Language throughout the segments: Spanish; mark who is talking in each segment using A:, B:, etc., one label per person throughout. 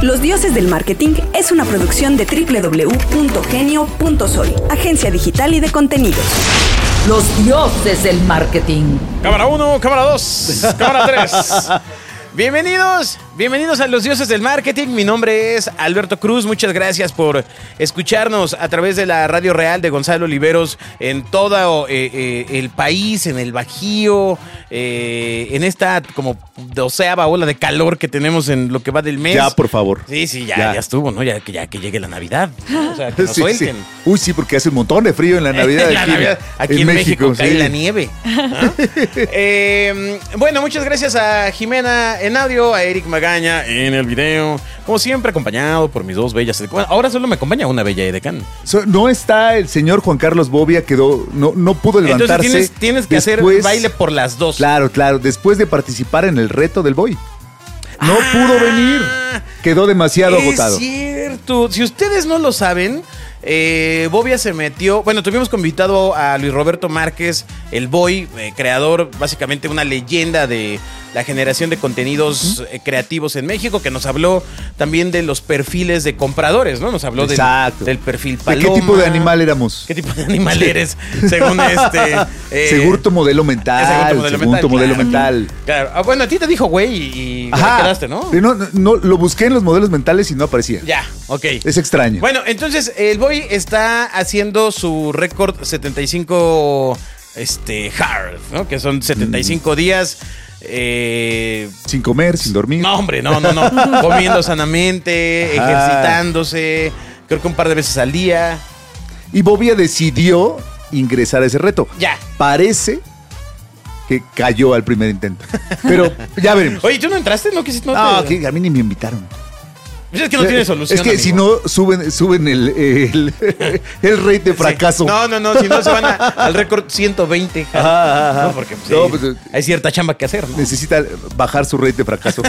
A: Los Dioses del Marketing es una producción de www.genio.soy, agencia digital y de contenidos.
B: Los dioses del marketing.
C: Cámara 1, cámara 2, cámara 3. Bienvenidos, bienvenidos a los dioses del marketing. Mi nombre es Alberto Cruz. Muchas gracias por escucharnos a través de la radio real de Gonzalo Oliveros en todo eh, eh, el país, en el Bajío, eh, en esta como doceava ola de calor que tenemos en lo que va del mes.
D: Ya, por favor.
C: Sí, sí, ya,
D: Ya.
C: ya, estuvo, ¿no? Ya que, ya que llegue la Navidad. O sea, que nos
D: Sí. Uy, sí, porque hace un montón de frío en la Navidad.
C: La
D: aquí,
C: Navidad. Aquí en, México, cae
D: sí.
C: la nieve. Bueno, muchas gracias a Jimena en audio, a Eric En el video. Como siempre, acompañado por mis dos bellas. Bueno, ahora solo me acompaña una bella edecán.
D: So, no está el señor Juan Carlos Bobia, quedó, no, no pudo levantarse.
C: Entonces tienes, tienes que hacer
D: después-
C: baile por las dos.
D: Claro, claro, después de participar en el reto del Boy. No
C: Ah,
D: pudo venir. Quedó demasiado
C: es
D: agotado.
C: cierto. Si ustedes no lo saben, eh, Bobia se metió. Bueno, tuvimos invitado a Luis Roberto Márquez, el Boy, eh, creador, básicamente una leyenda de la generación de contenidos eh, creativos en México, que nos habló también de los perfiles de compradores, ¿no? Nos habló del, del perfil
D: ¿De
C: paloma.
D: qué tipo de animal éramos?
C: ¿Qué tipo de animal eres? Según este. eh,
D: según tu modelo mental.
C: según tu modelo
D: según
C: mental,
D: tu modelo
C: claro.
D: mental.
C: Claro. Ah, bueno, a ti te dijo güey y, y te quedaste, ¿no?
D: No, no, lo busqué en los modelos mentales y no aparecía.
C: Ya, ok.
D: Es extraño.
C: Bueno, entonces el Boy está haciendo su récord 75 este, hard, ¿no? Que son 75 días. eh,
D: Sin comer, sin dormir.
C: no, hombre, no, no, no. Comiendo sanamente,
D: Ajá.
C: ejercitándose. Creo que un par de veces al día.
D: Y Bobia decidió ingresar a ese reto.
C: Ya.
D: Parece que cayó al primer intento. Pero ya veremos.
C: Oye, ¿tú no entraste? ¿No quisiste? No,
D: No,
C: te-
D: que a mí ni me invitaron.
C: Pues es que no tiene solución.
D: Es que si no, suben, suben el, el, el rate de
C: Sí.
D: fracaso.
C: No, no, no, si no se van a- al récord 120. hard.
D: Ajá, ajá.
C: No, porque pues,
D: No, pues,
C: hay cierta chamba que hacer, ¿no?
D: Necesita bajar su rate de fracaso.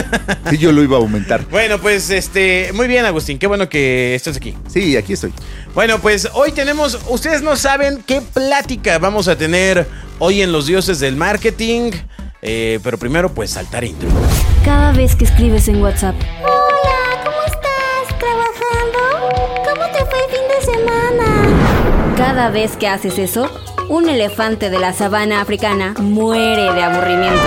D: Sí, yo lo iba a aumentar.
C: Bueno, pues este, muy bien, Agustín. Qué bueno que estés aquí.
D: Sí, aquí estoy.
C: Bueno, pues hoy tenemos, ustedes no saben qué plática vamos a tener hoy en Los Dioses del Marketing. Eh, pero primero, pues saltar intro.
E: Cada vez que escribes en WhatsApp, cada vez que haces eso, un elefante de la sabana africana muere de aburrimiento.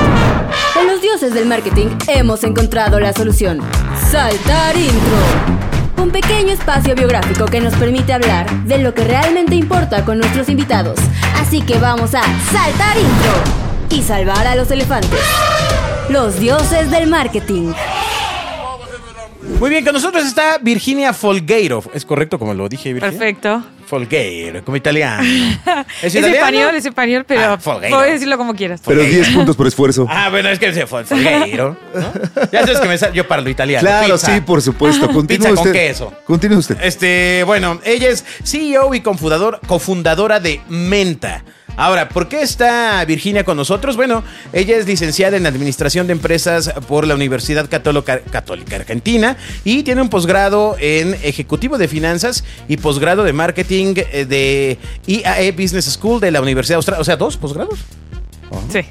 E: En los dioses del marketing hemos encontrado la solución. Saltar intro. Un pequeño espacio biográfico que nos permite hablar de lo que realmente importa con nuestros invitados. Así que vamos a saltar intro y salvar a los elefantes. Los dioses del marketing.
C: Muy bien, con nosotros está Virginia Folgueiro. ¿Es correcto como lo dije, Virginia?
F: Perfecto.
C: Folgueiro, como italiano.
F: Es,
C: italiano?
F: español, es español, pero
C: Ah,
F: puedes decirlo como quieras.
D: Pero
C: Ok.
D: 10 puntos por esfuerzo.
C: Ah, bueno, es que se fue Folgueiro. ¿no? Ya sabes que me sal- yo parlo italiano.
D: claro,
C: Pizza.
D: sí, por supuesto. Continúe
C: Pizza con
D: usted.
C: queso.
D: Continúe usted.
C: Este, bueno, ella es CEO y cofundador- cofundadora de Menta. Ahora, ¿por qué está Virginia con nosotros? Bueno, ella es licenciada en Administración de Empresas por la Universidad Católica, Católica Argentina y tiene un posgrado en Ejecutivo de Finanzas y posgrado de Marketing eh, de IAE Business School de la Universidad Austral. O sea, dos posgrados.
F: Sí.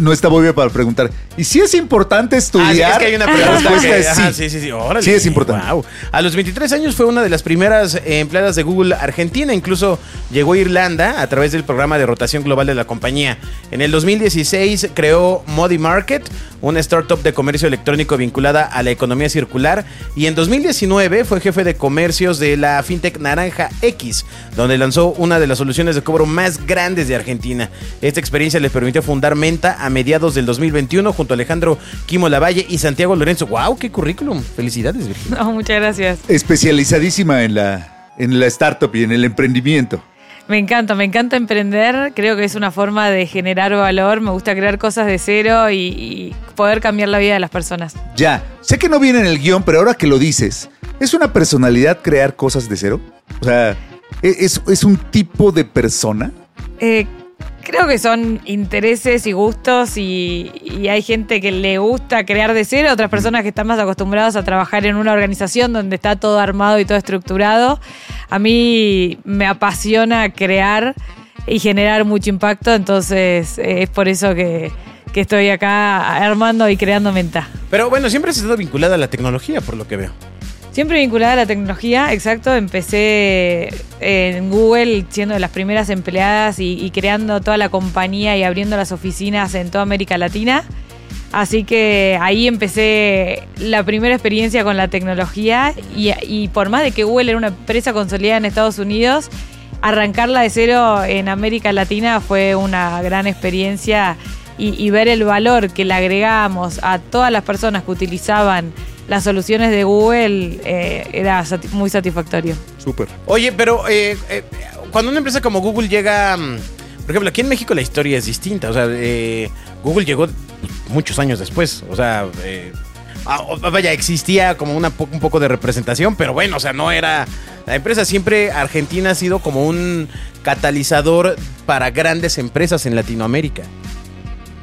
D: No está Bobia para preguntar. ¿Y si es importante
C: Ah, sí,
D: estudiar?
C: es que hay una
D: La
C: pregunta.
D: respuesta
C: que-
D: es
C: ajá,
D: sí.
C: sí, sí, sí. Órale.
D: Sí es importante.
C: A los 23 años fue una de las primeras empleadas de Google Argentina. Incluso llegó a Irlanda a través del programa de rotación global de la compañía. En el 2016 creó Modi Market, una startup de comercio electrónico vinculada a la economía circular. Y en 2019 fue jefe de comercios de la fintech Naranja X, donde lanzó una de las soluciones de cobro más grandes de Argentina. Esta experiencia le permitió fundar Menta a mediados del 2021 junto a Alejandro Quimo Lavalle y Santiago Lorenzo. ¡Wow! ¡Qué currículum! Felicidades, Virginia.
F: No, muchas gracias.
D: Especializadísima en la, en la startup y en el emprendimiento.
F: Me encanta, me encanta emprender. Creo que es una forma de generar valor. Me gusta crear cosas de cero y, y poder cambiar la vida de las personas.
D: Ya, sé que no viene en el guion, pero ahora que lo dices, ¿es una personalidad crear cosas de cero? O sea, ¿e- ¿es, es un tipo de persona?
F: Eh, creo que son intereses y gustos y, y hay gente que le gusta crear de cero, otras personas que están más acostumbradas a trabajar en una organización donde está todo armado y todo estructurado. A mí me apasiona crear y generar mucho impacto, entonces eh, es por eso que, que estoy acá armando y creando Menta.
C: Pero bueno, siempre has estado vinculada a la tecnología, por lo que veo.
F: Siempre vinculada a la tecnología, exacto. Empecé en Google siendo de las primeras empleadas y, creando toda la compañía y abriendo las oficinas en toda América Latina. Así que ahí empecé la primera experiencia con la tecnología y, y por más de que Google era una empresa consolidada en Estados Unidos, arrancarla de cero en América Latina fue una gran experiencia y, y ver el valor que le agregamos a todas las personas que utilizaban las soluciones de Google eh, era sati- muy satisfactorio.
D: Súper.
C: Oye, pero eh, eh, cuando una empresa como Google llega, mm, por ejemplo, aquí en México la historia es distinta. O sea, eh, Google llegó muchos años después. O sea, eh, ah, vaya, existía como una, po- un poco de representación, pero bueno, o sea, no era... La empresa siempre, Argentina ha sido como un catalizador para grandes empresas en Latinoamérica.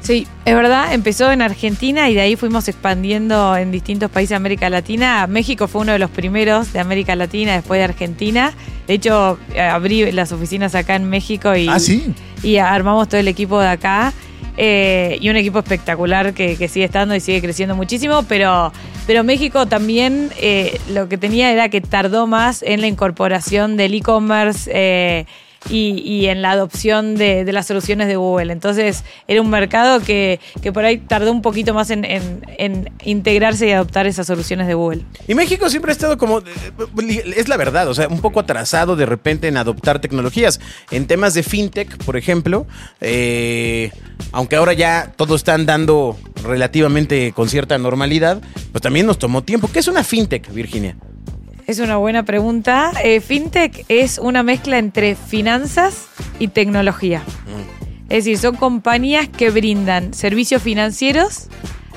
F: Sí, es verdad, empezó en Argentina y de ahí fuimos expandiendo en distintos países de América Latina. México fue uno de los primeros de América Latina después de Argentina. De hecho, eh, abrí las oficinas acá en México y,
D: Ah, sí.
F: y armamos todo el equipo de acá. Eh, y un equipo espectacular que, que sigue estando y sigue creciendo muchísimo, pero, pero México también eh, lo que tenía era que tardó más en la incorporación del e-commerce eh, y, en la adopción de, las soluciones de Google. Entonces era un mercado que, que por ahí tardó un poquito más en, integrarse y adoptar esas soluciones de Google.
C: Y México siempre ha estado como, eh, es la verdad, o sea, un poco atrasado de repente en adoptar tecnologías. En temas de fintech, por ejemplo, eh, aunque ahora ya todo está andando relativamente con cierta normalidad, pues también nos tomó tiempo. ¿Qué es una fintech, Virginia?
F: Es una buena pregunta. Eh, FinTech es una mezcla entre finanzas y tecnología. Es decir, son compañías que brindan servicios financieros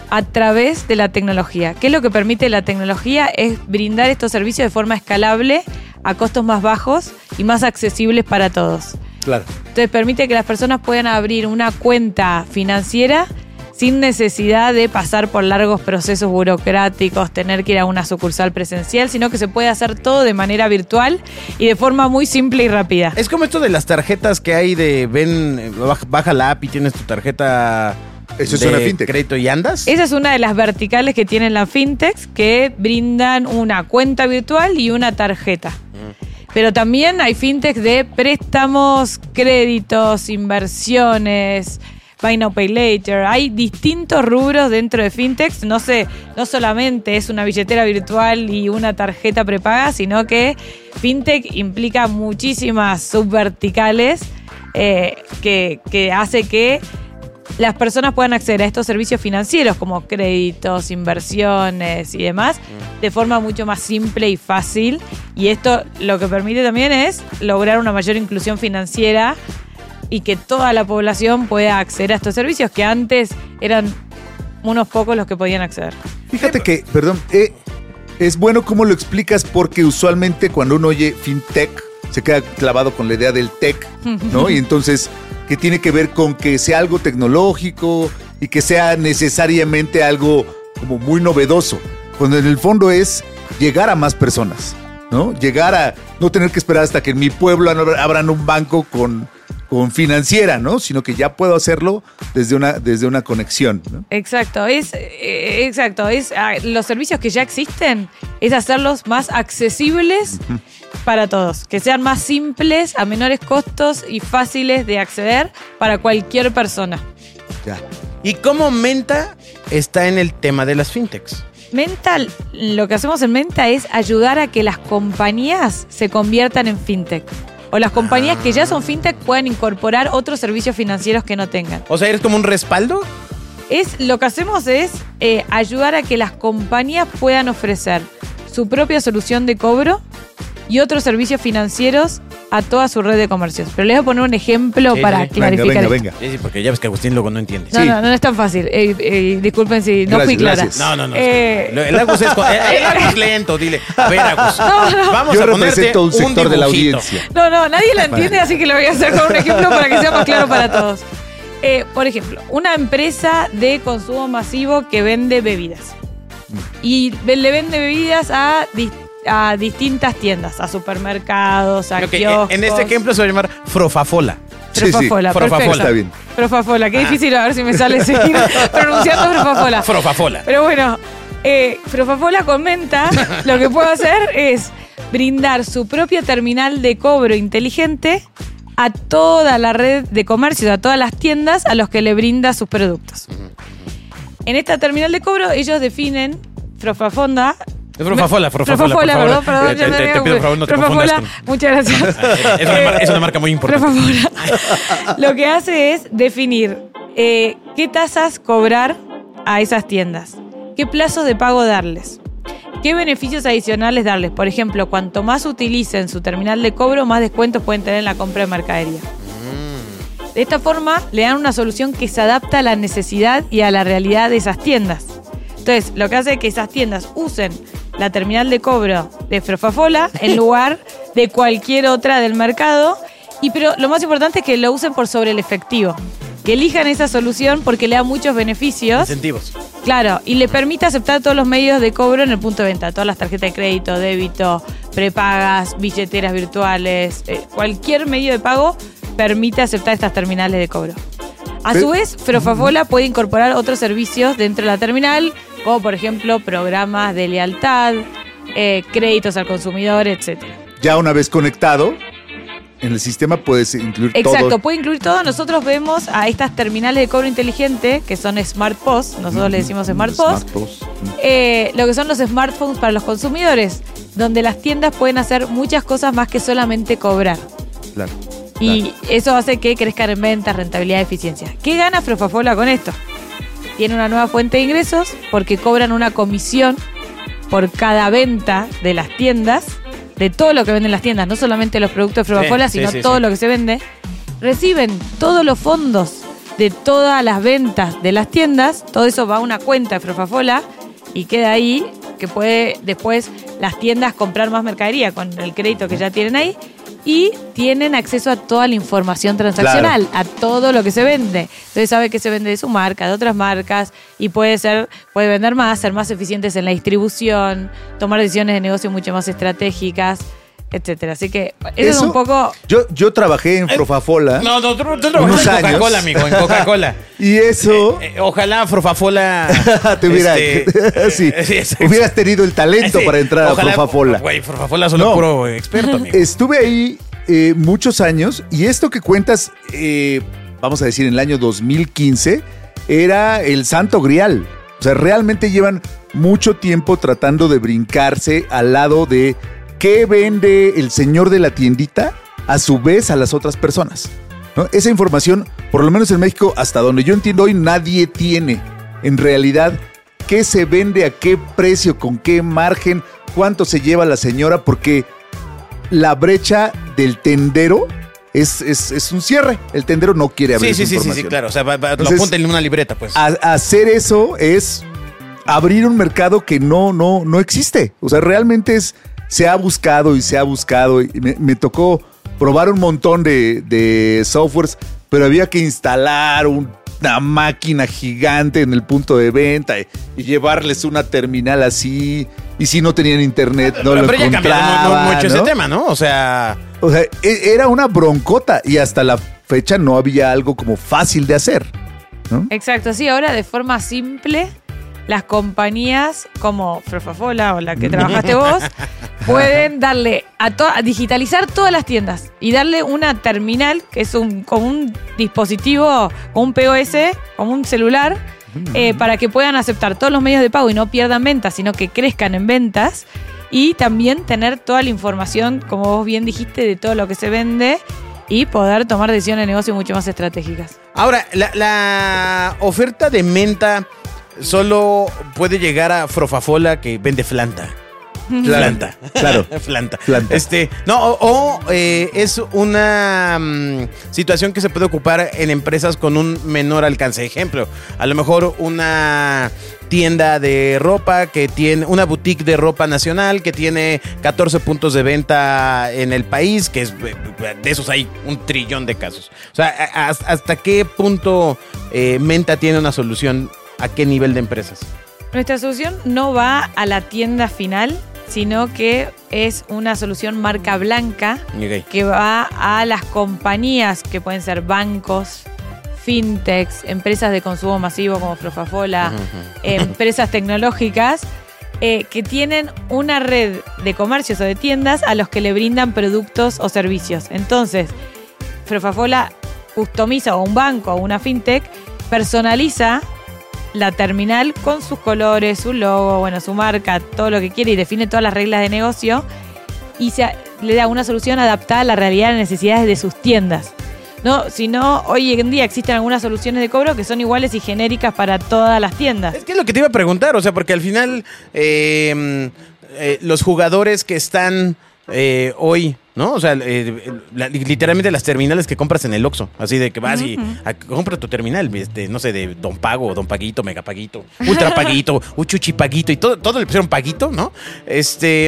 F: a través de la tecnología. ¿Qué es lo que permite la tecnología? Es brindar estos servicios de forma escalable, a costos más bajos y más accesibles para todos.
D: Claro.
F: Entonces permite que las personas puedan abrir una cuenta financiera sin necesidad de pasar por largos procesos burocráticos, tener que ir a una sucursal presencial, sino que se puede hacer todo de manera virtual y de forma muy simple y rápida.
C: Es como esto de las tarjetas que hay de, ven, baja, la app y tienes tu tarjeta
D: Eso es
C: de
D: una fintech.
C: crédito y andas.
F: Esa es una de las verticales que tienen las fintechs que brindan una cuenta virtual y una tarjeta. Pero también hay fintechs de préstamos, créditos, inversiones, Buy Now Pay Later. Hay distintos rubros dentro de fintechs. No sé, no solamente es una billetera virtual y una tarjeta prepaga, sino que fintech implica muchísimas subverticales eh, que, que hace que las personas puedan acceder a estos servicios financieros como créditos, inversiones y demás de forma mucho más simple y fácil. Y esto lo que permite también es lograr una mayor inclusión financiera y que toda la población pueda acceder a estos servicios que antes eran unos pocos los que podían acceder.
D: Fíjate que, perdón, eh, es bueno cómo lo explicas porque usualmente cuando uno oye fintech se queda clavado con la idea del tech, ¿no? Y entonces, que tiene que ver con que sea algo tecnológico y que sea necesariamente algo como muy novedoso, cuando en el fondo es llegar a más personas, ¿no? Llegar a no tener que esperar hasta que en mi pueblo abran un banco con, con financiera, ¿no? Sino que ya puedo hacerlo desde una, desde una conexión, ¿no?
F: Exacto, es eh, exacto, es ah, los servicios que ya existen es hacerlos más accesibles para todos, que sean más simples, a menores costos y fáciles de acceder para cualquier persona.
D: Ya.
C: ¿Y cómo Menta está en el tema de las fintechs?
F: Mental, lo que hacemos en Menta es ayudar a que las compañías se conviertan en fintech. O las compañías que ya son fintech puedan incorporar otros servicios financieros que no tengan.
C: O sea, ¿eres como un respaldo?
F: Es, lo que hacemos es eh, ayudar a que las compañías puedan ofrecer su propia solución de cobro y otros servicios financieros a toda su red de comercios. Pero les voy a poner un ejemplo
C: Sí,
F: para
C: sí.
D: Venga,
F: clarificar.
D: venga,
F: esto.
D: venga.
C: Sí, sí, porque ya ves que Agustín luego no entiende.
F: No,
D: Sí.
F: no, no es tan fácil. Eh, eh, disculpen si no fui
D: Gracias,
F: clara.
D: gracias.
C: No, no, no.
F: Eh,
C: el Agus es, co- el- el Agus es lento, dile. A ver, Agus. Vamos
D: Yo
C: a ponerte
D: represento un sector de la
C: dibujito.
D: audiencia.
F: No, no, nadie la entiende, así que lo voy a hacer con un ejemplo para que sea más claro para todos. Eh, por ejemplo, una empresa de consumo masivo que vende bebidas. Y ve- le vende bebidas a, dis- a distintas tiendas, a supermercados, a
C: Ok,
F: kioscos.
C: en este ejemplo se va a llamar Frofafola.
D: Sí, sí.
F: Frofafola,
C: Frofafola.
F: perfecto.
D: Está bien.
F: Profafola, qué difícil a ver si me sale seguir pronunciando Profafola.
C: Frofafola.
F: Pero bueno, eh, Profafola comenta lo que puede hacer es brindar su propia terminal de cobro inteligente a toda la red de comercio, a todas las tiendas a los que le brinda sus productos. En esta terminal de cobro ellos definen Profafonda.
C: Frofafola, por favor.
F: perdón, perdón. Ya
C: te-
F: me
C: te-
F: había-
C: te pido, por favor, no te
F: Profafola,
C: confundas con-
F: muchas gracias.
C: Es una, mar- es una marca muy importante.
F: Lo que hace es definir eh, qué tasas cobrar a esas tiendas, qué plazos de pago darles, qué beneficios adicionales darles. Por ejemplo, cuanto más utilicen su terminal de cobro, más descuentos pueden tener en la compra de mercadería. De esta forma, le dan una solución que se adapta a la necesidad y a la realidad de esas tiendas. Entonces, lo que hace es que esas tiendas usen la terminal de cobro de Frofafola en lugar de cualquier otra del mercado. Y pero lo más importante es que lo usen por sobre el efectivo. Que elijan esa solución porque le da muchos beneficios.
C: Incentivos.
F: Claro, y le permite aceptar todos los medios de cobro en el punto de venta, todas las tarjetas de crédito, débito, prepagas, billeteras virtuales, eh, cualquier medio de pago permite aceptar estas terminales de cobro. A su vez, Frofafola puede incorporar otros servicios dentro de la terminal, como por ejemplo programas de lealtad, eh, créditos al consumidor, etcétera.
D: Ya una vez conectado, en el sistema puedes incluir
F: Exacto,
D: todo.
F: puede incluir todo. Nosotros vemos a estas terminales de cobro inteligente, que son Smart POS, nosotros le decimos Smart POS, eh, lo que son los smartphones para los consumidores, donde las tiendas pueden hacer muchas cosas más que solamente cobrar.
D: Claro.
F: Y eso hace que crezcan en ventas, rentabilidad eficiencia. ¿Qué gana Frofafola con esto? Tiene una nueva fuente de ingresos porque cobran una comisión por cada venta de las tiendas, de todo lo que venden las tiendas, no solamente los productos de
C: Sí, sí,
F: sino
C: sí,
F: todo lo que se vende. Reciben todos los fondos de todas las ventas de las tiendas, todo eso va a una cuenta de Frofafola y queda ahí que puede después las tiendas comprar más mercadería con el crédito que ya tienen ahí y tienen acceso a toda la información transaccional, a todo lo que se vende. Entonces sabe que se vende de su marca, de otras marcas y puede ser puede vender más, ser más eficientes en la distribución, tomar decisiones de negocio mucho más estratégicas, etcétera. Así que eso, es un poco
D: Yo, yo trabajé en Profafola
C: No, no, tú, tú
D: Unos
C: en. Coca-Cola, amigo, en Coca-Cola.
D: y eso
C: Eh, ojalá Frofafola.
D: te hubiera,
C: este,
D: sí,
C: exacto.
D: hubieras tenido el talento
C: Sí,
D: para entrar
C: ojalá-
D: a Profafola.
C: Güey, Frofafola solo
D: No.
C: puro experto, amigo.
D: Estuve ahí eh, muchos años y esto que cuentas, eh, vamos a decir, en el año 2015, era el santo grial. O sea, realmente llevan mucho tiempo tratando de brincarse al lado de qué vende el señor de la tiendita a su vez a las otras personas. ¿no? Esa información, por lo menos en México, hasta donde yo entiendo hoy, nadie tiene. En realidad, qué se vende, a qué precio, con qué margen, cuánto se lleva la señora, porque la brecha del tendero es, es, es un cierre. El tendero no quiere abrir
C: Sí, sí,
D: esa
C: sí, sí, sí, claro. O sea, va- va- lo apunta en una libreta, pues.
D: A- hacer eso es abrir un mercado que no, no, no existe. O sea, realmente es, se ha buscado y se ha buscado. Y me, me tocó probar un montón de, de softwares, pero había que instalar un- una máquina gigante en el punto de venta y, y llevarles una terminal así. Y si no tenían internet, no
C: pero
D: lo
C: pero
D: encontraban,
C: mucho ese tema, ¿no? O sea,
D: O sea, e- era una broncota y hasta la fecha no había algo como fácil de hacer. ¿no?
F: Exacto, sí, ahora de forma simple, las compañías como Frofafola o la que trabajaste vos pueden darle a, to- a digitalizar todas las tiendas y darle una terminal que es un como un dispositivo, como un POS, como un celular, eh, para que puedan aceptar todos los medios de pago y no pierdan ventas, sino que crezcan en ventas. Y también tener toda la información, como vos bien dijiste, de todo lo que se vende y poder tomar decisiones de negocio mucho más estratégicas.
C: ahora, la, la oferta de menta solo puede llegar a Frofafola que vende flanta. Flanta.
D: Claro.
C: Flanta.
D: Flanta.
C: Este, no, o, o, eh, es una mm, situación que se puede ocupar en empresas con un menor alcance. Ejemplo, a lo mejor una tienda de ropa que tiene, una boutique de ropa nacional que tiene 14 puntos de venta en el país, que es, de esos hay un trillón de casos. O sea, ¿hasta qué punto eh, Menta tiene una solución? ¿A qué nivel de empresas?
F: Nuestra solución no va a la tienda final, sino que es una solución marca blanca que va a las compañías que pueden ser bancos, fintechs, empresas de consumo masivo como Profafola, empresas tecnológicas eh, que tienen una red de comercios o de tiendas a los que le brindan productos o servicios. Entonces, Profafola customiza o un banco o una fintech personaliza la terminal con sus colores, su logo, bueno, su marca, todo lo que quiere y define todas las reglas de negocio y se, le da una solución adaptada a la realidad y las necesidades de sus tiendas. No, si no, hoy en día existen algunas soluciones de cobro que son iguales y genéricas para todas las tiendas.
C: Es que es lo que te iba a preguntar, o sea, porque al final eh, eh, los jugadores que están eh, hoy, ¿no? O sea, eh, la- literalmente las terminales que compras en el Oxxo, así de que vas y a- compra tu terminal, este, no sé, de Don Pago, Don Paguito, Mega Paguito, Ultra Paguito, Uchuchi Paguito y todo, todo le pusieron Paguito, ¿no? Este,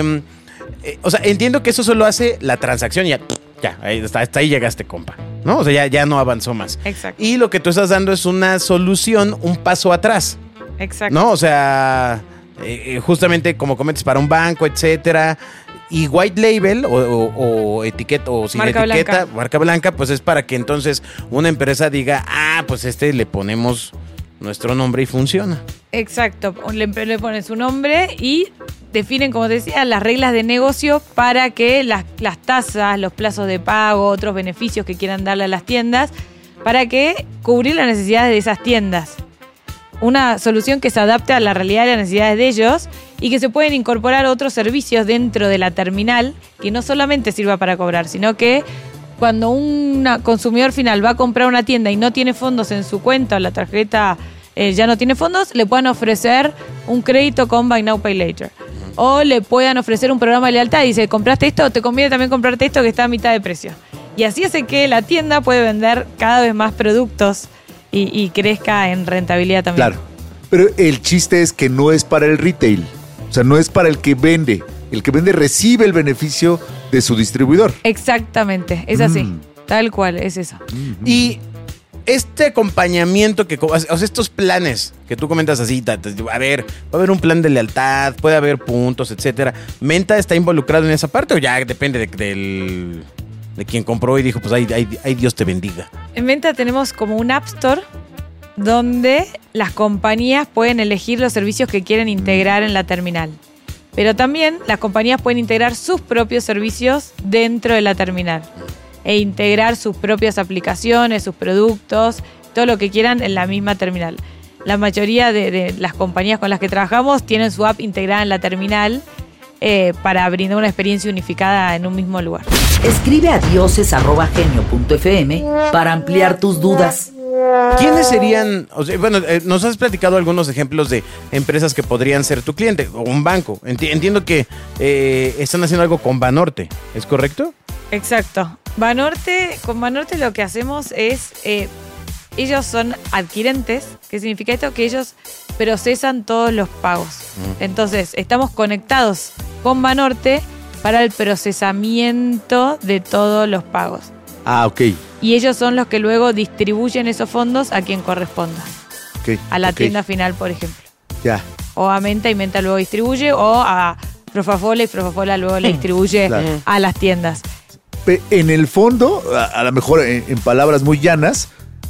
C: eh, o sea, entiendo que eso solo hace la transacción y ya, ya, ahí, hasta, hasta ahí llegaste, compa, ¿no? O sea, ya, ya no avanzó más.
F: Exacto.
C: Y lo que tú estás dando es una solución, un paso atrás.
F: Exacto.
C: ¿No? O sea, eh, justamente como comentas, para un banco, etcétera. Y white label o, o- o etiqueta o sin
F: Marca
C: etiqueta,
F: blanca.
C: marca blanca, pues es para que entonces una empresa diga, ah, pues este le ponemos nuestro nombre y funciona.
F: Exacto, le, le ponen su nombre y definen, como te decía, las reglas de negocio para que las, las tasas, los plazos de pago, otros beneficios que quieran darle a las tiendas, para que cubrir las necesidades de esas tiendas. Una solución que se adapte a la realidad y las necesidades de ellos y que se pueden incorporar otros servicios dentro de la terminal que no solamente sirva para cobrar, sino que cuando un consumidor final va a comprar una tienda y no tiene fondos en su cuenta o la tarjeta eh, ya no tiene fondos, le puedan ofrecer un crédito con Buy Now Pay Later. O le puedan ofrecer un programa de lealtad y dice, compraste esto, te conviene también comprarte esto que está a mitad de precio. Y así hace que la tienda puede vender cada vez más productos y, y crezca en rentabilidad también.
D: Claro. Pero el chiste es que no es para el retail. O sea, no es para el que vende. El que vende recibe el beneficio de su distribuidor.
F: Exactamente, es así.
D: Mm.
F: Tal cual, es eso.
C: Y este acompañamiento que, o sea, estos planes que tú comentas así, a ver, va a haber un plan de lealtad, puede haber puntos, etcétera. ¿Menta está involucrado en esa parte o ya depende de, del- de quien compró y dijo, pues ahí, ahí- ahí Dios te bendiga?
F: En venta tenemos como un App Store donde las compañías pueden elegir los servicios que quieren integrar en la terminal. Pero también las compañías pueden integrar sus propios servicios dentro de la terminal e integrar sus propias aplicaciones, sus productos, todo lo que quieran en la misma terminal. La mayoría de, las compañías con las que trabajamos tienen su app integrada en la terminal eh, para brindar una experiencia unificada en un mismo lugar.
B: Escribe a dioses.genio.fm para ampliar tus dudas.
C: ¿Quiénes serían? o sea, bueno, eh, nos has platicado algunos ejemplos de empresas que podrían ser tu cliente o un banco. Enti- entiendo que eh, están haciendo algo con Banorte, ¿es correcto?
F: Exacto. Banorte, con Banorte lo que hacemos es, eh, ellos son adquirentes, ¿qué significa esto? Que ellos procesan todos los pagos. Entonces, estamos conectados con Banorte para el procesamiento de todos los pagos.
D: Ah, ok.
F: Y ellos son los que luego distribuyen esos fondos a quien corresponda. A la tienda final, por ejemplo.
D: Ya.
F: O a Menta y Menta luego distribuye, o a Profafola y Profafola luego le distribuye
D: Claro.
F: a las tiendas.
D: En el fondo, a, a lo mejor en, en palabras muy llanas,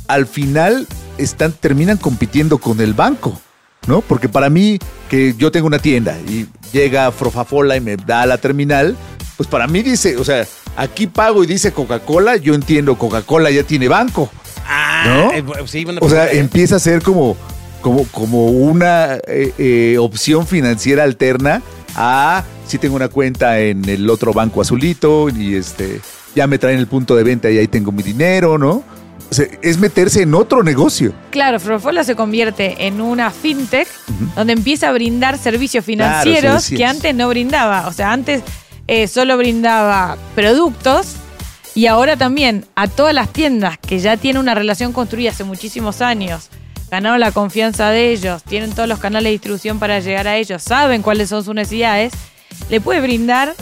D: al final están, terminan compitiendo con el banco, ¿no? Porque para mí, que yo tengo una tienda y llega Frofafola y me da la terminal, pues para mí dice, o sea, aquí pago y dice Coca-Cola, yo entiendo, Coca-Cola ya tiene banco.
C: Ah,
D: ¿No?
C: eh, bu- sí, bueno,
D: O sea,
C: eh,
D: empieza a ser como, como, como una eh, eh, opción financiera alterna a si tengo una cuenta en el otro banco azulito y este ya me traen el punto de venta y ahí tengo mi dinero, ¿no? O sea, es meterse en otro negocio.
F: Claro, Frofola se convierte en una fintech donde empieza a brindar servicios
D: Claro,
F: financieros que antes no brindaba. O sea, antes eh, solo brindaba productos y ahora también a todas las tiendas que ya tienen una relación construida hace muchísimos años, ganaron la confianza de ellos, tienen todos los canales de distribución para llegar a ellos, saben cuáles son sus necesidades, le puede brindar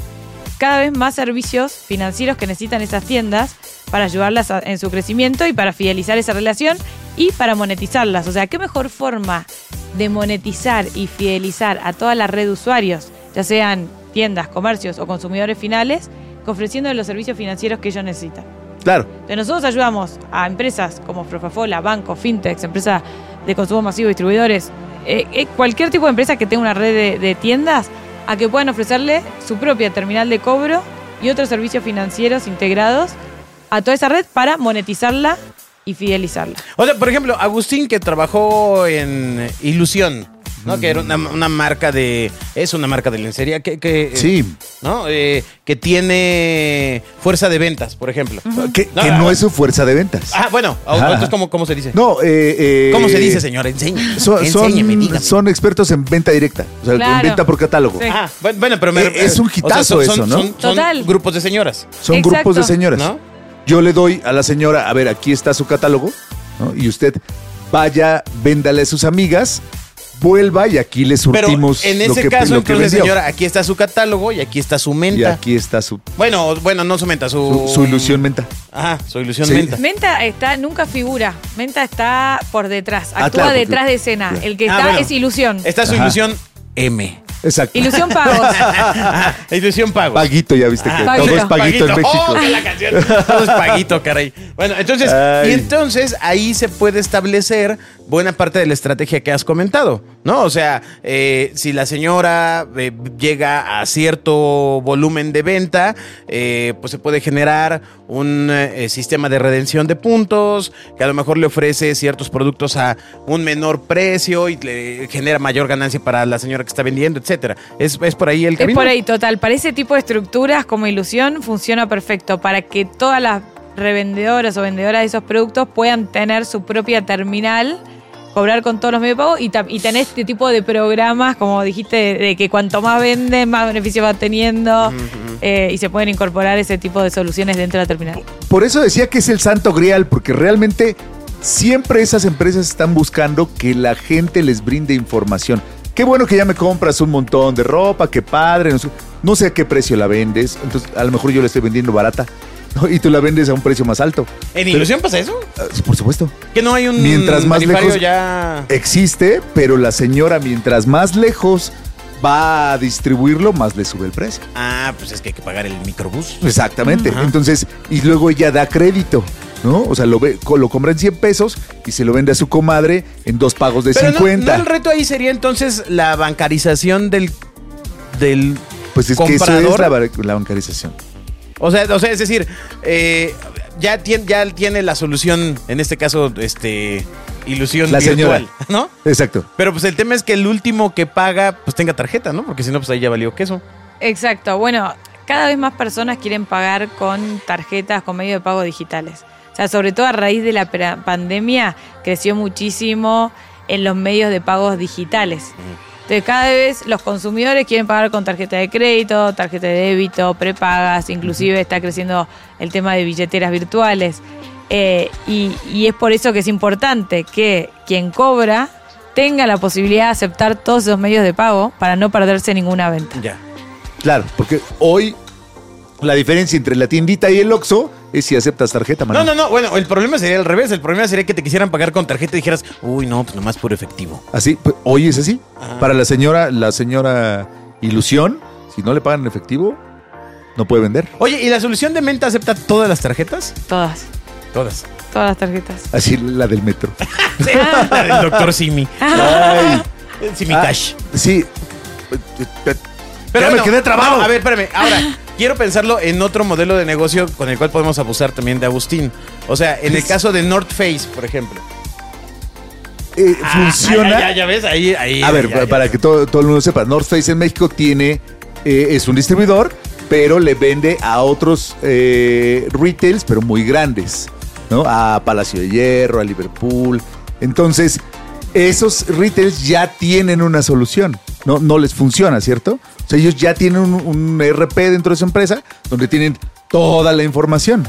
F: cada vez más servicios financieros que necesitan esas tiendas para ayudarlas en su crecimiento y para fidelizar esa relación y para monetizarlas. O sea, ¿qué mejor forma de monetizar y fidelizar a toda la red de usuarios, ya sean tiendas, comercios o consumidores finales, que ofreciendo los servicios financieros que ellos necesitan?
D: Claro.
F: Entonces nosotros ayudamos a empresas como Profafola, bancos, fintechs, empresas de consumo masivo, distribuidores, eh, eh, cualquier tipo de empresa que tenga una red de, de tiendas, a que puedan ofrecerle su propia terminal de cobro y otros servicios financieros integrados a toda esa red para monetizarla y fidelizarla.
C: O sea, por ejemplo, Agustín que trabajó en Ilusión, ¿no? Que era una, una marca de. Es una marca de lencería que. que eh,
D: Sí.
C: ¿No? Eh, que tiene fuerza de ventas, por ejemplo.
D: Que,
C: No,
D: que
C: ah,
D: no es su fuerza de ventas.
C: Ah, bueno, entonces. ¿cómo, cómo se dice?
D: No, eh, eh,
C: ¿Cómo se dice, señor? Enseñe.
D: Son, son-
C: Enséñeme, dígame.
D: son expertos en venta directa, o sea,
F: Claro.
D: en venta por catálogo.
F: Sí.
C: Ah, bueno, bueno, pero me
D: Eh, es un
C: o sea,
D: hitazo
C: son-
D: eso, ¿no?
C: Son, son
F: Total.
C: grupos de señoras,
D: Son
F: Exacto.
D: grupos de señoras.
C: ¿no?
D: Yo le doy a la señora, a ver, aquí está su catálogo, ¿no? y usted vaya, véndale a sus amigas, vuelva y aquí le
C: Pero
D: surtimos
C: en
D: lo
C: ese
D: que,
C: caso,
D: lo que
C: entonces,
D: vendió.
C: señora, aquí está su catálogo y aquí está su
D: Y
C: menta.
D: aquí está su,
C: Bueno, bueno, no su menta, su...
D: su, su ilusión menta.
C: Ajá, su ilusión
D: Sí.
C: menta.
F: Menta está, nunca figura. Menta está por detrás,
D: Ah,
F: actúa
D: porque-
F: detrás de escena.
D: claro.
F: El que
C: Ah,
F: está
C: bueno.
F: es ilusión.
C: Está su
D: Ajá.
C: ilusión M.
D: Exacto.
F: Ilusión pagos.
C: Ilusión pagos.
D: Paguito, ya viste que
F: Paguito.
D: todo es paguito, en México.
C: Oh, la canción. Todo es paguito, caray. Bueno, entonces,
D: Ay.
C: y entonces ahí se puede establecer buena parte de la estrategia que has comentado, ¿no? O sea, eh, si la señora eh, llega a cierto volumen de venta, eh, pues se puede generar un eh, sistema de redención de puntos que a lo mejor le ofrece ciertos productos a un menor precio y le genera mayor ganancia para la señora que está vendiendo, etcétera. Es, es por ahí el
F: Es
C: camino.
F: por ahí, total. Para ese tipo de estructuras como ilusión funciona perfecto. Para que todas las revendedoras o vendedoras de esos productos puedan tener su propia terminal, cobrar con todos los medios de pago y, tener este tipo de programas, como dijiste, de, de que cuanto más venden, más beneficio va teniendo eh, y se pueden incorporar ese tipo de soluciones dentro de la terminal.
D: Por eso decía que es el santo grial, porque realmente siempre esas empresas están buscando que la gente les brinde información. Qué bueno que ya me compras un montón de ropa, qué padre. No sé, no sé a qué precio la vendes. Entonces, a lo mejor yo la estoy vendiendo barata. ¿no? Y tú la vendes a un precio más alto.
C: ¿En
D: Pero-
C: ilusión pasa eso?
D: Ah, por supuesto.
C: Que no hay un
D: Mientras más lejos-
C: ya...
D: Existe, pero la señora, mientras más lejos va a distribuirlo, más le sube el precio.
C: Ah, pues es que hay que pagar el microbús.
D: Exactamente.
C: Ajá.
D: Entonces, y luego ella da crédito, ¿no? O sea, lo, ve, lo compra en 100 pesos y se lo vende a su comadre en dos pagos de
C: Pero no,
D: 50.
C: no el reto ahí sería entonces la bancarización del... del
D: pues es que eso es la bancarización.
C: o, sea, o sea, es decir, eh, ya, tiene, ya tiene la solución, en este caso, este... Ilusión
D: La señora.
C: virtual, ¿no?
D: Exacto.
C: Pero pues el tema es que el último que paga, pues tenga tarjeta, ¿no? Porque si no, pues ahí ya valió queso.
F: Exacto. Bueno, cada vez más personas quieren pagar con tarjetas, con medios de pago digitales. O sea, sobre todo a raíz de la pandemia, creció muchísimo en los medios de pagos digitales. Entonces, cada vez los consumidores quieren pagar con tarjeta de crédito, tarjeta de débito, prepagas, inclusive está creciendo el tema de billeteras virtuales. Eh, y, y es por eso que es importante que quien cobra tenga la posibilidad de aceptar todos esos medios de pago para no perderse ninguna venta.
C: Ya.
D: Claro, porque hoy la diferencia entre la tiendita y el Oxxo es si aceptas tarjeta,
C: No,
D: mano.
C: no, no. Bueno, el problema sería al revés. El problema sería que te quisieran pagar con tarjeta y dijeras, uy, no, pues nomás por efectivo.
D: Así, pues, hoy es así.
C: Ajá.
D: Para la señora, la señora Ilusión, si no le pagan en efectivo, no puede vender.
C: Oye, ¿y la solución de menta acepta todas las tarjetas?
F: Todas,
C: Todas.
F: todas las tarjetas.
D: Así la del metro.
C: Sí, la del doctor Simi.
D: Ay,
C: El Simi
D: ah,
C: Cash.
D: sí.
C: Pero
D: ya me quedé trabado.
C: no, a ver, espérame. Ahora, quiero pensarlo en otro modelo de negocio con el cual podemos abusar también de Agustín. O sea, en el caso de North Face, por ejemplo.
D: Eh,
C: Ah,
D: funciona.
C: Ya, ya, ya ves, ahí, ahí.
D: A ver,
C: ya, ya.
D: para que todo, todo el mundo sepa, North Face en México tiene, eh, es un distribuidor, pero le vende a otros eh, retails, pero muy grandes, ¿no? A Palacio de Hierro, a Liverpool. Entonces, esos retails ya tienen una solución, ¿no? No les funciona, ¿cierto? O sea, ellos ya tienen un, un RP dentro de su empresa donde tienen toda la información.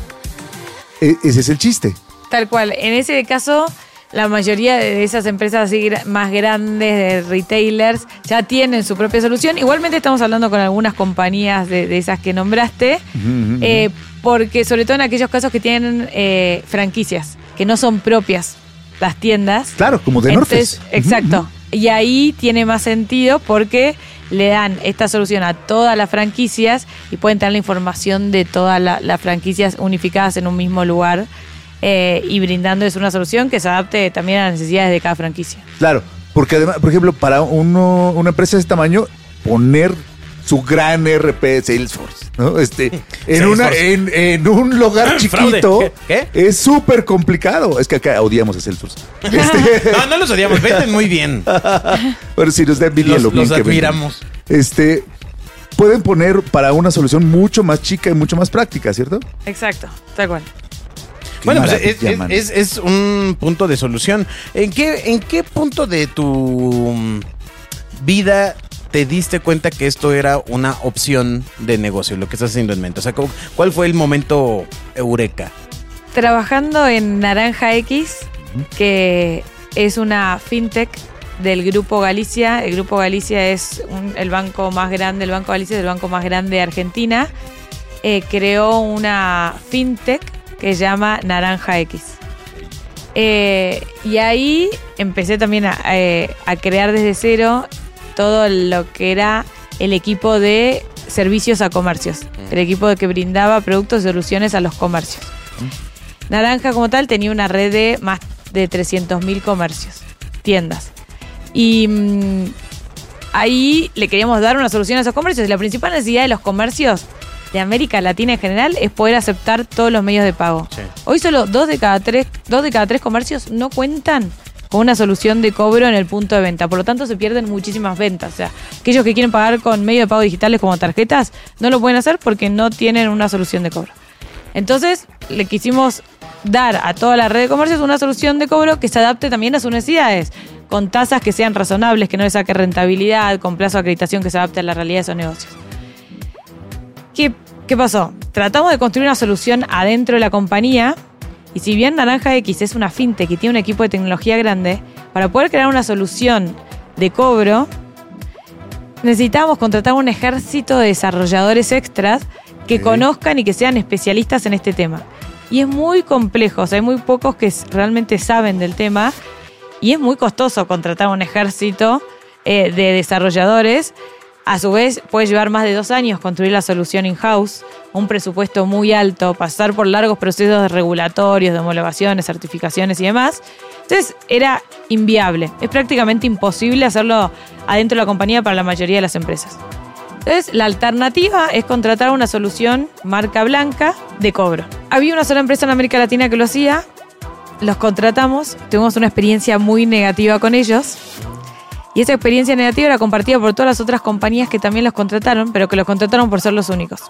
D: E- ese es el chiste.
F: Tal cual. En ese caso, la mayoría de esas empresas así más grandes, de retailers, ya tienen su propia solución. Igualmente estamos hablando con algunas compañías de, de esas que nombraste, eh, porque sobre todo en aquellos casos que tienen eh, franquicias, que no son propias las tiendas.
D: Claro, como de
F: Entonces. Exacto. Y ahí tiene más sentido porque le dan esta solución a todas las franquicias y pueden tener la información de todas la- las franquicias unificadas en un mismo lugar eh, y brindándoles una solución que se adapte también a las necesidades de cada franquicia.
D: Claro, porque además, por ejemplo, para uno, una empresa de este tamaño, poner su gran RP Salesforce, ¿no? Este, en, una, en, en un lugar chiquito
C: ¿Qué?
D: es súper complicado. Es que acá odiamos a Salesforce. Este,
C: No, no los odiamos, venden muy bien.
D: pero si nos da envidia
C: Los,
D: lo bien
C: los
D: que
C: admiramos.
D: Este, pueden poner para una solución mucho más chica y mucho más práctica, ¿cierto?
F: Exacto, tal cual.
D: Qué
C: Bueno, pues es, es- es un punto de solución. ¿En qué, ¿En qué punto de tu mm, vida te diste cuenta que esto era una opción de negocio, lo que estás haciendo en mente? O sea, ¿cu- ¿cuál fue el momento eureka?
F: Trabajando en Naranja X, que es una fintech del Grupo Galicia. El Grupo Galicia es un- el banco más grande, el Banco Galicia es el banco más grande de Argentina. Eh, creó una fintech que se llama Naranja X. Eh, y ahí empecé también a, eh, a crear desde cero todo lo que era el equipo de servicios a comercios, el equipo que brindaba productos y soluciones a los comercios. Naranja como tal tenía una red de más de 300.000 comercios, tiendas. Y mm, ahí le queríamos dar una solución a esos comercios. Y la principal necesidad de los comercios de América Latina en general es poder aceptar todos los medios de pago.
C: Sí.
F: Hoy solo dos de cada tres, dos de cada tres comercios no cuentan con una solución de cobro en el punto de venta. Por lo tanto, se pierden muchísimas ventas. O sea, aquellos que quieren pagar con medios de pago digitales como tarjetas no lo pueden hacer porque no tienen una solución de cobro. Entonces, le quisimos dar a toda la red de comercios una solución de cobro que se adapte también a sus necesidades, con tasas que sean razonables, que no les saque rentabilidad, con plazo de acreditación que se adapte a la realidad de esos negocios. ¿Qué, qué pasó? Tratamos de construir una solución adentro de la compañía y si bien Naranja X es una fintech y tiene un equipo de tecnología grande, para poder crear una solución de cobro, necesitábamos contratar un ejército de desarrolladores extras que conozcan y que sean especialistas en este tema. Y es muy complejo, o sea, hay muy pocos que realmente saben del tema y es muy costoso contratar un ejército eh, de desarrolladores. A su vez, puede llevar más de dos años construir la solución in-house, un presupuesto muy alto, pasar por largos procesos regulatorios, de homologaciones, certificaciones y demás. Entonces, era inviable. Es prácticamente imposible hacerlo adentro de la compañía para la mayoría de las empresas. Entonces, la alternativa es contratar una solución marca blanca de cobro. Había una sola empresa en América Latina que lo hacía, los contratamos, tuvimos una experiencia muy negativa con ellos. Y esa experiencia negativa era compartida por todas las otras compañías que también los contrataron, pero que los contrataron por ser los únicos.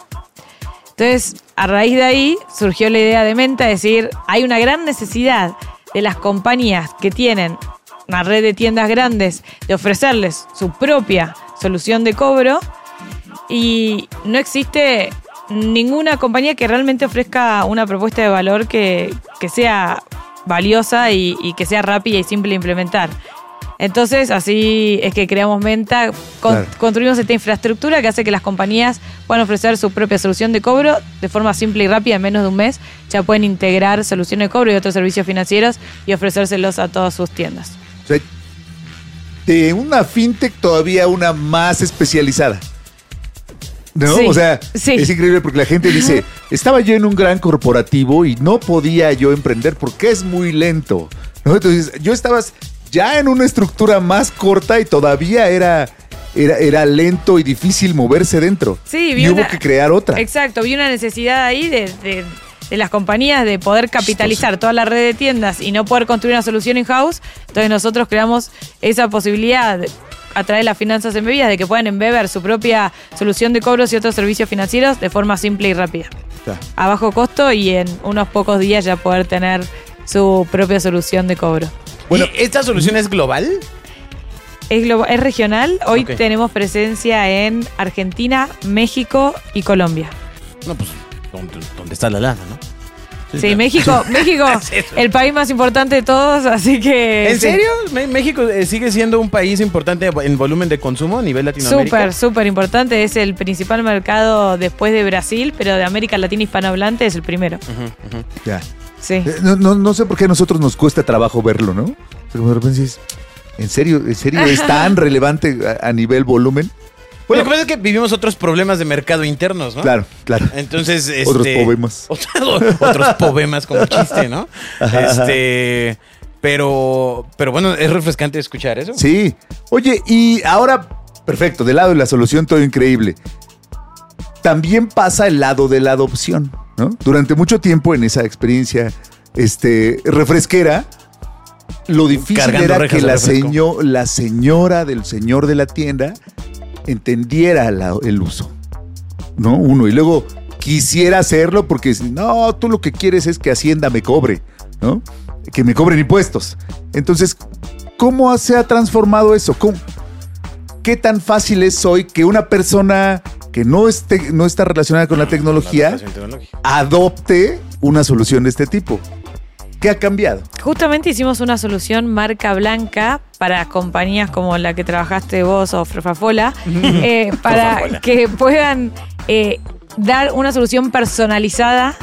F: Entonces, a raíz de ahí surgió la idea de Menta de decir, hay una gran necesidad de las compañías que tienen una red de tiendas grandes de ofrecerles su propia solución de cobro y no existe ninguna compañía que realmente ofrezca una propuesta de valor que, que sea valiosa y, y que sea rápida y simple de implementar. Entonces, así es que creamos Menta, con-
D: Claro.
F: construimos esta infraestructura que hace que las compañías puedan ofrecer su propia solución de cobro de forma simple y rápida, en menos de un mes. Ya pueden integrar soluciones de cobro y otros servicios financieros y ofrecérselos a todas sus tiendas.
D: O sea, de una fintech todavía una más especializada. ¿No?
F: Sí,
D: o sea,
F: sí.
D: es increíble porque la gente dice, estaba yo en un gran corporativo y no podía yo emprender porque es muy lento. ¿No? Entonces, yo estaba ya en una estructura más corta y todavía era, era, era lento y difícil moverse dentro.
F: Sí,
D: y hubo
F: una-
D: que crear otra.
F: Exacto, vi una necesidad ahí de, de- de las compañías de poder capitalizar toda la red de tiendas y no poder construir una solución in-house. Entonces nosotros creamos esa posibilidad a través de las finanzas embebidas de que puedan embeber su propia solución de cobros y otros servicios financieros de forma simple y rápida. A bajo costo y en unos pocos días ya poder tener su propia solución de cobro.
C: Bueno, ¿esta solución es global?
F: Es, globa- es regional. Hoy
C: Ok.
F: tenemos presencia en Argentina, México y Colombia.
C: No, pues, ¿dónde, dónde está la lana, no?
F: Sí,
C: claro.
F: México, México,
C: eso.
F: el país más importante de todos, así que.
C: ¿En
F: sí.
C: serio? ¿Me- ¿México eh, sigue siendo un país importante en volumen de consumo a nivel Latinoamérica?
F: Súper, súper importante. Es el principal mercado después de Brasil, pero de América Latina hispanohablante es el primero.
D: Ya.
F: Sí.
D: Eh, No, no, no sé por qué a nosotros nos cuesta trabajo verlo, ¿no? O sea, como de repente dices, ¿en serio, en serio es tan relevante a, a nivel volumen?
C: Bueno, lo que pasa es que vivimos otros problemas de mercado internos, ¿no?
D: Claro, claro.
C: Entonces, este,
D: Otros problemas.
C: Otros, otros problemas como chiste, ¿no? Este, pero, pero bueno, es refrescante escuchar eso.
D: Sí. Oye, y ahora, perfecto, del lado de la solución todo increíble. También pasa el lado de la adopción, ¿no? Durante mucho tiempo en esa experiencia este, refresquera, lo difícil era que la, seño- la señora del señor de la tienda entendiera la- el uso, ¿no? Uno, y luego quisiera hacerlo porque, no, tú lo que quieres es que Hacienda me cobre, ¿no? Que me cobren impuestos. Entonces, ¿cómo se ha transformado eso? ¿Cómo- ¿Qué tan fácil es hoy que una persona que no, esté, no está relacionada con la tecnología
C: adaptación tecnológica.
D: adopte una solución de este tipo? ¿Qué ha cambiado?
F: Justamente hicimos una solución marca blanca para compañías como la que trabajaste vos o Frefafola, eh, para
C: Frefafola.
F: que puedan eh, dar una solución personalizada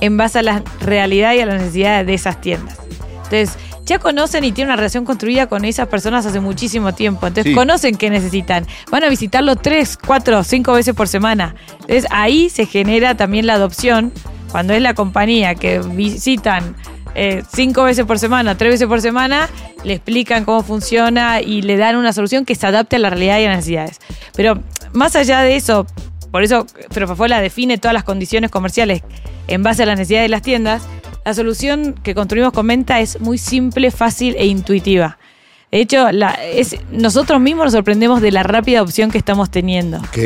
F: en base a la realidad y a las necesidades de esas tiendas. Entonces, ya conocen y tienen una relación construida con esas personas hace muchísimo tiempo. Entonces,
D: Sí.
F: conocen qué necesitan. Van a visitarlo tres, cuatro, cinco veces por semana. Entonces, ahí se genera también la adopción. Cuando es la compañía que visitan eh, cinco veces por semana, tres veces por semana, le explican cómo funciona y le dan una solución que se adapte a la realidad y a las necesidades. Pero más allá de eso, por eso Frefafola define todas las condiciones comerciales en base a las necesidades de las tiendas. La solución que construimos con Menta es muy simple, fácil e intuitiva. De hecho, la- es, nosotros mismos nos sorprendemos de la rápida opción que estamos teniendo.
D: Ok.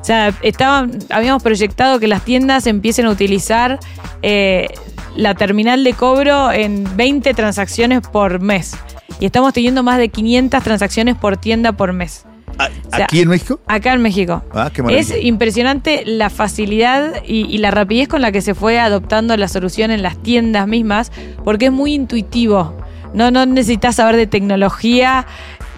F: O sea, estaban, habíamos proyectado que las tiendas empiecen a utilizar eh, la terminal de cobro en 20 transacciones por mes. Y estamos teniendo más de 500 transacciones por tienda por mes.
D: ¿A-
F: sea,
D: ¿Aquí en México?
F: Acá en México.
D: Ah, qué.
F: Es impresionante la facilidad y, y la rapidez con la que se fue adoptando la solución en las tiendas mismas, porque es muy intuitivo. No, no necesitas saber de tecnología,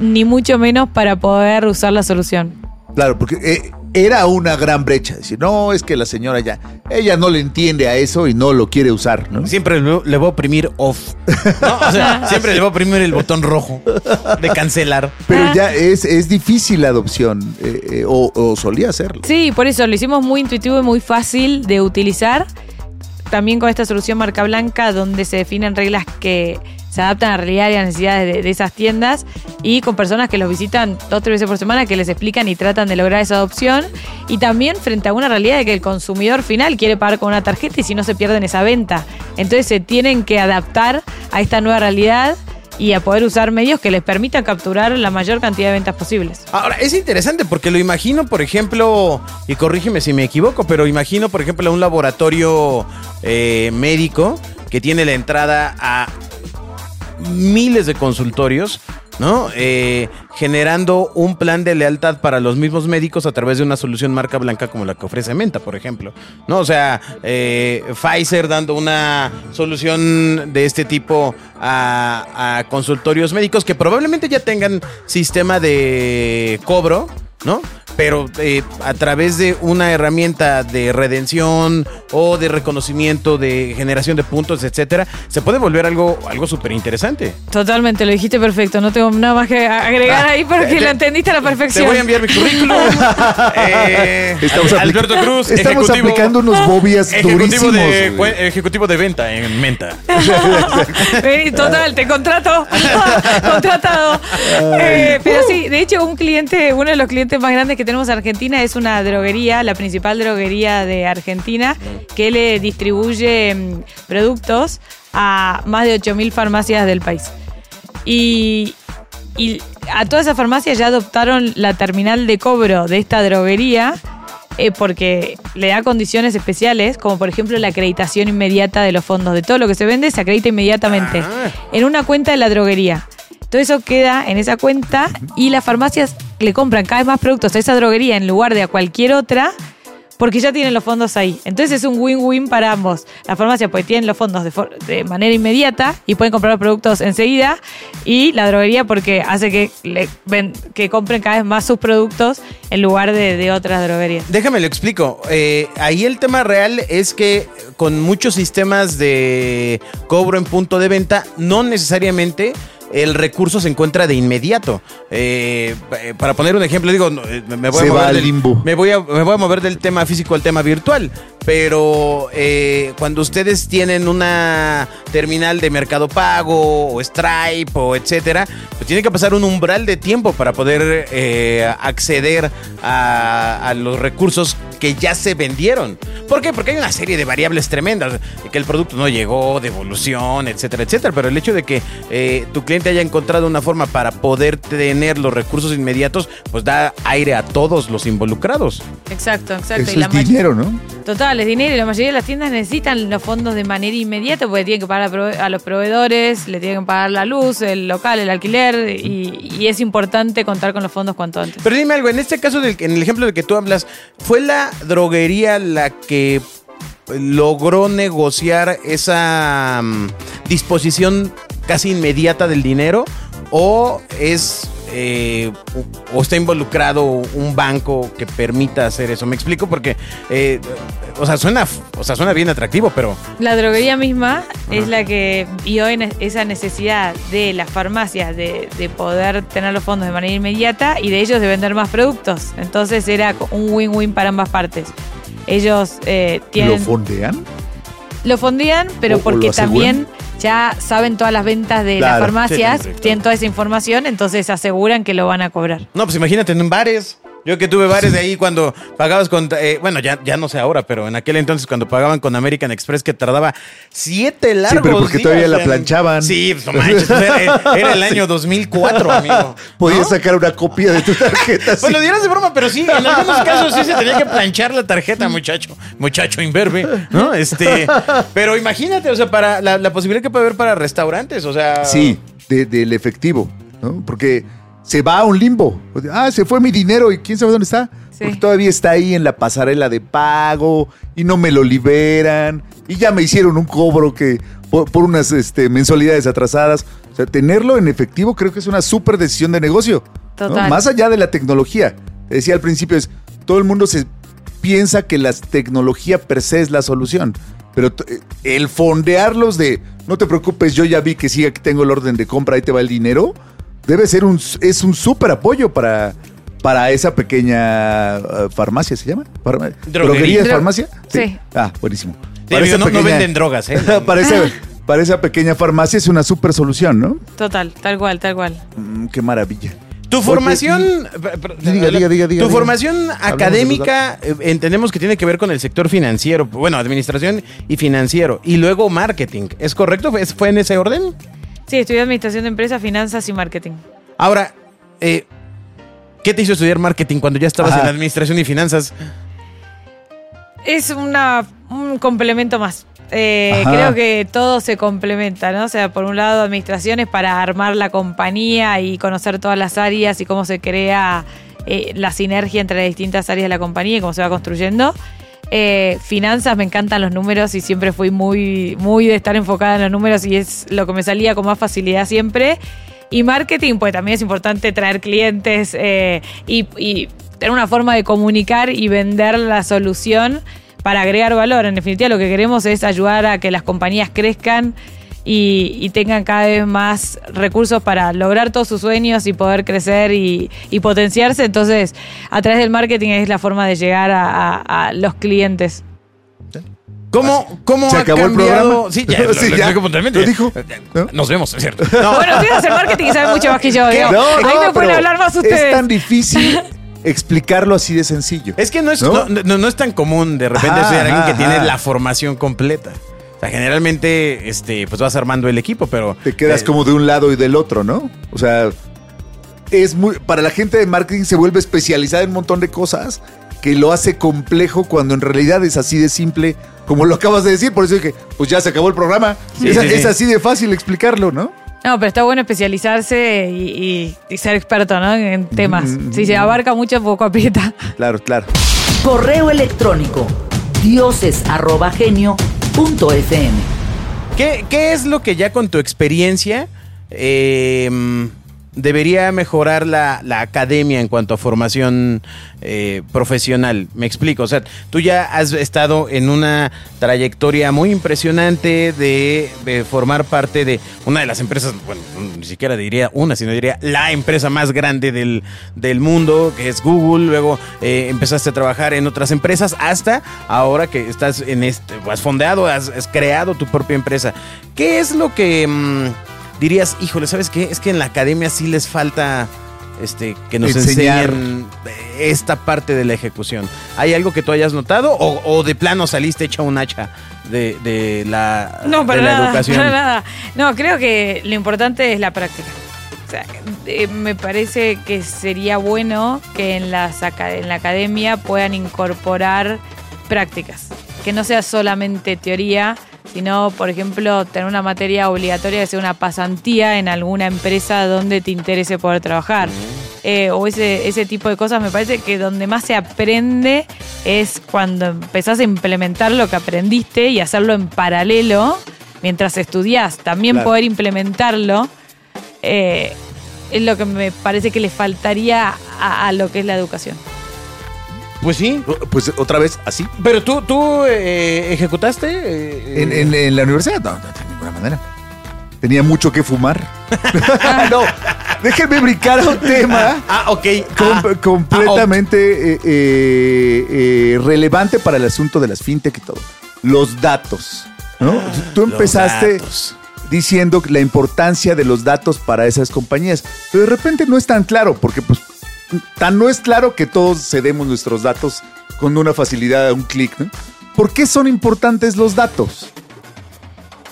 F: ni mucho menos para poder usar la solución.
D: Claro, porque eh, era una gran brecha. Decir, no, es que la señora ya, ella no le entiende a eso y no lo quiere usar, ¿no?
C: Siempre le, voy a oprimir off. ¿no? O sea, siempre le voy a oprimir el botón rojo de cancelar.
D: Pero
F: Ah.
D: ya es, es difícil la adopción, eh, eh, o, o solía serlo.
F: Sí, por eso lo hicimos muy intuitivo y muy fácil de utilizar. También con esta solución marca blanca, donde se definen reglas que se adaptan a la realidad y a las necesidades de, esas tiendas y con personas que los visitan dos o tres veces por semana que les explican y tratan de lograr esa adopción. Y también frente a una realidad de que el consumidor final quiere pagar con una tarjeta y si no se pierden esa venta. Entonces se tienen que adaptar a esta nueva realidad y a poder usar medios que les permitan capturar la mayor cantidad de ventas posibles.
C: Ahora, es interesante porque lo imagino, por ejemplo, y corrígeme si me equivoco, pero imagino, por ejemplo, un laboratorio eh, médico que tiene la entrada a miles de consultorios, ¿no? Eh, generando un plan de lealtad para los mismos médicos a través de una solución marca blanca como la que ofrece Menta, por ejemplo, ¿no? O sea, eh, Pfizer dando una solución de este tipo a, a consultorios médicos que probablemente ya tengan sistema de cobro, ¿no? Pero eh, a través de una herramienta de redención o de reconocimiento, de generación de puntos, etcétera, se puede volver algo, algo súper interesante.
F: Totalmente, lo dijiste perfecto. No tengo nada más que agregar
C: Ah,
F: ahí porque
C: te-
F: lo entendiste a la
C: Te
F: perfección.
C: voy a enviar mi currículum. Eh,
D: Estamos
C: Alberto Cruz,
D: Estamos
C: ejecutivo-
D: aplicando unos bobias
C: Ejecutivo
D: durísimos.
C: de, ejecutivo de venta en Menta.
F: Total, te contrato. Contratado. Eh, pero sí, de hecho, un cliente, uno de los clientes más grandes que tenemos en Argentina es una droguería, la principal droguería de Argentina, que le distribuye mm, productos a más de 8.000 farmacias del país. Y, y a todas esas farmacias ya adoptaron la terminal de cobro de esta droguería eh, porque le da condiciones especiales, como por ejemplo la acreditación inmediata de los fondos. De todo lo que se vende se acredita inmediatamente
C: Ah.
F: en una cuenta de la droguería. Todo eso queda en esa cuenta y las farmacias le compran cada vez más productos a esa droguería en lugar de a cualquier otra porque ya tienen los fondos ahí. Entonces es un win-win para ambos. La farmacia pues tienen los fondos de, for- de manera inmediata y pueden comprar los productos enseguida y la droguería porque hace que, le ven- que compren cada vez más sus productos en lugar de, de otras droguerías.
C: Déjame lo explico. Eh, ahí el tema real es que con muchos sistemas de cobro en punto de venta, no necesariamente el recurso se encuentra de inmediato. Eh, eh, para poner un ejemplo, digo, eh, me voy a mover del-. Me voy, a, me voy a mover del tema físico al tema virtual. Pero eh, cuando ustedes tienen una terminal de mercado pago o Stripe o etcétera, pues tiene que pasar un umbral de tiempo para poder eh, acceder a, a los recursos que ya se vendieron. ¿Por qué? Porque hay una serie de variables tremendas, que el producto no llegó, devolución, etcétera, etcétera. Pero el hecho de que eh, tu cliente haya encontrado una forma para poder tener los recursos inmediatos, pues da aire a todos los involucrados.
F: Exacto, exacto.
D: Eso
F: y la
D: es
F: ma-
D: dinero, ¿no?
F: Total, es dinero y la mayoría de las tiendas necesitan los fondos de manera inmediata porque tienen que pagar a los proveedores, le tienen que pagar la luz, el local, el alquiler y, y es importante contar con los fondos cuanto antes.
C: Pero dime algo, en este caso, del, en el ejemplo del que tú hablas, ¿fue la droguería la que logró negociar esa mm, disposición casi inmediata del dinero? ¿O es... eh, o está involucrado un banco que permita hacer eso. Me explico porque, eh, o sea, suena, o sea, suena bien atractivo, pero
F: La droguería misma es la que vio en esa necesidad de las farmacias de, de poder tener los fondos de manera inmediata y de ellos de vender más productos. Entonces era un win-win para ambas partes. Ellos eh, tienen...
D: ¿Lo fondean?
F: Lo fondían, pero
D: O-
F: porque también ya saben todas las ventas de
D: Claro.
F: las farmacias,
C: sí,
F: tienen toda esa información, entonces aseguran que lo van a cobrar.
C: No, pues imagínate en bares. Yo que tuve bares de ahí cuando pagabas con. eh, bueno, ya, ya no sé ahora, pero en aquel entonces cuando pagaban con American Express que tardaba siete largos
D: pero porque
C: días
D: todavía la planchaban.
C: Sí, pues no manches. pues era, era el año 2004, amigo.
D: Podías
C: ¿no?
D: sacar una copia de tu tarjeta.
C: Pues
D: sí.
C: lo dirás de broma, pero sí, en algunos casos sí se tenía que planchar la tarjeta, muchacho. Muchacho imberbe, ¿no? Este. Pero imagínate, o sea, para la, la posibilidad que puede haber para restaurantes, o sea.
D: Sí, de- del efectivo, ¿no? Porque se va a un limbo. Ah, se fue mi dinero y quién sabe dónde está.
F: Sí.
D: Porque todavía está ahí en la pasarela de pago y no me lo liberan y ya me hicieron un cobro que por, por unas este, mensualidades atrasadas. O sea, tenerlo en efectivo creo que es una súper decisión de negocio. ¿no?
F: Total.
D: Más allá de la tecnología. Te decía al principio, es todo el mundo se piensa que la tecnología per se es la solución. Pero eh, el fondearlos de no te preocupes, yo ya vi que sí, aquí tengo el orden de compra, ahí te va el dinero, debe ser un, es un súper apoyo para, para esa pequeña eh, farmacia, ¿se llama? Farma-
C: Droguería.
D: es farmacia?
F: sí.
D: Ah, buenísimo.
C: Sí, amigo, no, no venden drogas, ¿eh?
D: para, esa, para esa pequeña farmacia es una súper solución, ¿no?
F: Total, tal cual, tal cual.
D: Mm, qué maravilla.
C: Tu formación. pero- pero-
D: Diga, diga, diga, diga,
C: Tu formación académica, eh, entendemos que tiene que ver con el sector financiero, bueno, administración y financiero, y luego marketing. ¿Es correcto? ¿Fue- ¿Fue en ese orden?
F: Sí, estudié administración de empresas, finanzas y marketing.
C: Ahora, eh, ¿qué te hizo estudiar marketing cuando ya estabas
D: Ajá.
C: en administración y finanzas?
F: Es una, un complemento más. Eh, creo que todo se complementa, ¿no? O sea, por un lado, administración es para armar la compañía y conocer todas las áreas y cómo se crea eh, la sinergia entre las distintas áreas de la compañía y cómo se va construyendo. Eh, finanzas, me encantan los números y siempre fui muy, muy de estar enfocada en los números y es lo que me salía con más facilidad siempre. Y marketing, pues también es importante traer clientes eh, y, y tener una forma de comunicar y vender la solución para agregar valor. En definitiva, lo que queremos es ayudar a que las compañías crezcan y, y tengan cada vez más recursos para lograr todos sus sueños y poder crecer y, y potenciarse. Entonces, a través del marketing es la forma de llegar a, a- a los clientes.
C: ¿Cómo, cómo
D: ¿Se
C: ha
D: acabó el programa?
C: Sí, ya, lo,
D: Sí,
C: lo
D: ya. Lo dijo. ¿No?
C: Nos vemos, es cierto. No,
F: Bueno, ustedes hacen marketing y saben mucho más que yo.
C: ¿Qué?
F: digo.
C: No,
F: Ahí me pueden hablar más ustedes.
D: Es tan difícil explicarlo así de sencillo.
C: Es que no es,
D: ¿No?
C: no, no- no es tan común de repente
D: Ajá,
C: ser alguien que
D: ajá,
C: tiene
D: ajá.
C: la formación completa. O sea, generalmente, este, pues vas armando el equipo, pero.
D: Te quedas
C: eh,
D: como de un lado y del otro, ¿no? O sea, es muy. Para la gente de marketing se vuelve especializada en un montón de cosas que lo hace complejo cuando en realidad es así de simple, como lo acabas de decir. Por eso dije, pues ya se acabó el programa.
C: Sí,
D: es,
C: sí, sí.
D: es así de fácil explicarlo, ¿no?
F: No, pero está bueno especializarse y, y- y ser experto ¿no? en temas.
D: Mm,
F: Si se abarca mucho, poco aprieta.
D: Claro, claro.
B: Correo electrónico dioses@genio.fm.
C: ¿Qué, qué es lo que ya con tu experiencia eh, debería mejorar la, la academia en cuanto a formación eh, profesional. Me explico, o sea, tú ya has estado en una trayectoria muy impresionante de, formar parte de una de las empresas, bueno, ni siquiera diría una, sino diría la empresa más grande del, del mundo, que es Google. Luego eh, empezaste a trabajar en otras empresas hasta ahora que estás en este, has fondeado, has, has creado tu propia empresa. ¿Qué es lo que... mm, dirías, híjole, ¿sabes qué? Es que en la academia sí les falta este, que nos
D: Enseñar.
C: enseñen esta parte de la ejecución. ¿Hay algo que tú hayas notado o, o de plano saliste hecha un hacha de, de la,
F: No,
C: de
F: para
C: la
F: nada,
C: educación?
F: para nada. No, creo que lo importante es la práctica. O sea, eh, me parece que sería bueno que en, las en la academia puedan incorporar prácticas. Que no sea solamente teoría, sino, por ejemplo, tener una materia obligatoria que sea una pasantía en alguna empresa donde te interese poder trabajar. Eh, o ese, ese tipo de cosas me parece que donde más se aprende es cuando empezás a implementar lo que aprendiste y hacerlo en paralelo mientras estudiás. También
D: Claro.
F: poder implementarlo eh, es lo que me parece que le faltaría a, a lo que es la educación.
C: Pues sí.
D: Pues otra vez, así.
C: Pero tú, tú eh, ejecutaste. eh,
D: En, en- en la universidad, no, no, de ninguna manera. Tenía mucho que fumar. no, déjenme brincar a un tema
C: Ah, ok.
D: com-
C: Ah,
D: completamente eh, eh, eh, relevante para el asunto de las fintech y todo. Los datos. ¿no? Tú empezaste diciendo la importancia de los datos para esas compañías. Pero de repente no es tan claro, porque pues tan no es claro que todos cedemos nuestros datos con una facilidad a un clic. ¿no? ¿Por qué son importantes los datos?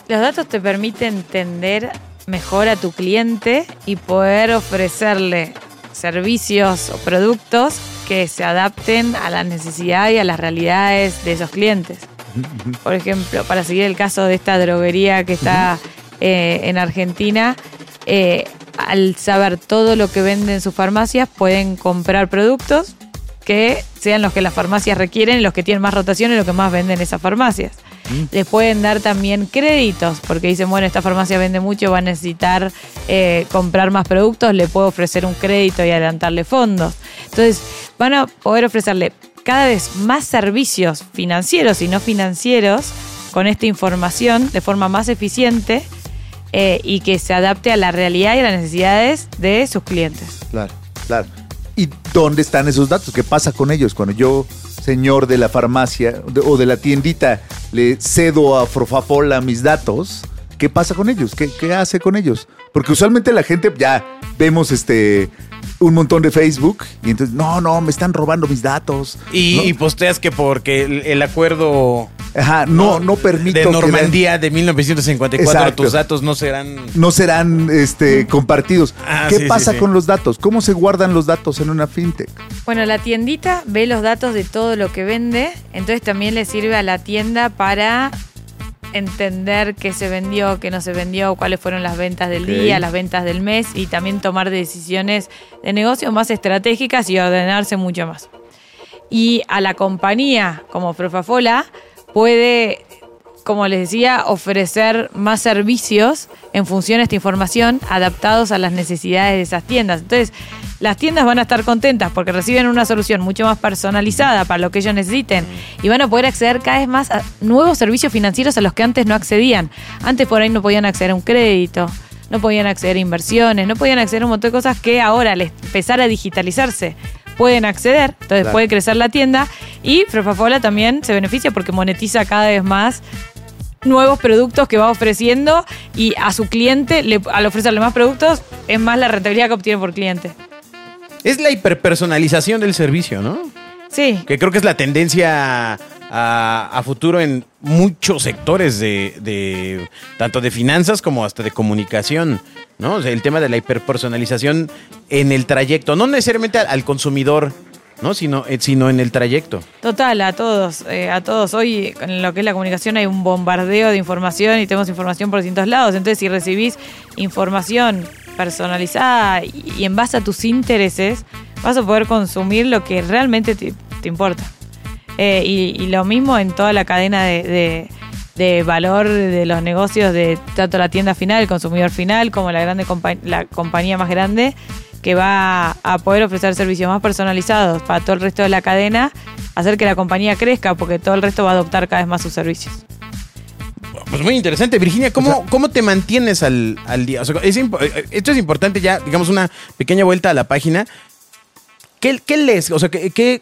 F: Los datos te permiten entender mejor a tu cliente y poder ofrecerle servicios o productos que se adapten a la necesidad y a las realidades de esos clientes. Por ejemplo, para seguir el caso de esta droguería que está eh, en Argentina, eh, al saber todo lo que venden sus farmacias, pueden comprar productos que sean los que las farmacias requieren, los que tienen más rotación y los que más venden esas farmacias. Les pueden dar también créditos, porque dicen, bueno, esta farmacia vende mucho, va a necesitar eh, comprar más productos, le puedo ofrecer un crédito y adelantarle fondos. Entonces, van a poder ofrecerle cada vez más servicios financieros y no financieros con esta información de forma más eficiente eh, y que se adapte a la realidad y a las necesidades de sus clientes.
D: Claro, claro. ¿Y dónde están esos datos? ¿Qué pasa con ellos? Cuando yo, señor de la farmacia o de la tiendita, le cedo a Frofafola mis datos, ¿qué pasa con ellos? ¿Qué, qué hace con ellos? Porque usualmente la gente ya vemos este un montón de Facebook y entonces, no, no, me están robando mis datos.
C: Y,
D: ¿no?
C: y posteas que porque el, el acuerdo
D: Ajá, no, no permito
C: de
D: que
C: Normandía de 1954
D: Exacto.
C: tus datos no serán
D: no serán este, compartidos.
C: Ah,
D: ¿Qué
C: sí,
D: pasa
C: sí, sí.
D: con los datos? ¿Cómo se guardan los datos en una fintech?
F: Bueno, la tiendita ve los datos de todo lo que vende, entonces también le sirve a la tienda para entender qué se vendió, qué no se vendió, cuáles fueron las ventas del día, las ventas del mes y también tomar decisiones de negocio más estratégicas y ordenarse mucho más. Y a la compañía como Profafola puede, como les decía, ofrecer más servicios en función de esta información adaptados a las necesidades de esas tiendas. Entonces, las tiendas van a estar contentas porque reciben una solución mucho más personalizada para lo que ellos necesiten y van a poder acceder cada vez más a nuevos servicios financieros a los que antes no accedían. Antes por ahí no podían acceder a un crédito, no podían acceder a inversiones, no podían acceder a un montón de cosas que ahora al empezar a digitalizarse pueden acceder, entonces
D: Claro.
F: puede crecer la tienda y Frofafola también se beneficia porque monetiza cada vez más nuevos productos que va ofreciendo y a su cliente, le- al ofrecerle más productos, es más la rentabilidad que obtiene por cliente.
C: es la hiperpersonalización del servicio, ¿no?
F: Sí,
C: Que creo que es la tendencia a, a futuro en muchos sectores de, de- tanto de finanzas como hasta de comunicación, ¿no? O sea, el tema de la hiperpersonalización en el trayecto, no necesariamente al, al consumidor, ¿no? Sino, eh, sino en el trayecto.
F: total, a todos, eh, a todos. Hoy en lo que es la comunicación hay un bombardeo de información y tenemos información por distintos lados. Entonces, si recibís información personalizada y, en base a tus intereses, vas a poder consumir lo que realmente te, te importa. Eh, y, y lo mismo en toda la cadena de, de- valor de los negocios de tanto la tienda final, el consumidor final, como la grande la compañía más grande, que va a poder ofrecer servicios más personalizados para todo el resto de la cadena, hacer que la compañía crezca, porque todo el resto va a adoptar cada vez más sus servicios.
C: Pues muy interesante, Virginia. ¿Cómo, cómo te mantienes al, al día? O sea, es impo- eh, esto es importante ya, digamos, una pequeña vuelta a la página. ¿Qué, qué lees? O sea, ¿qué, qué,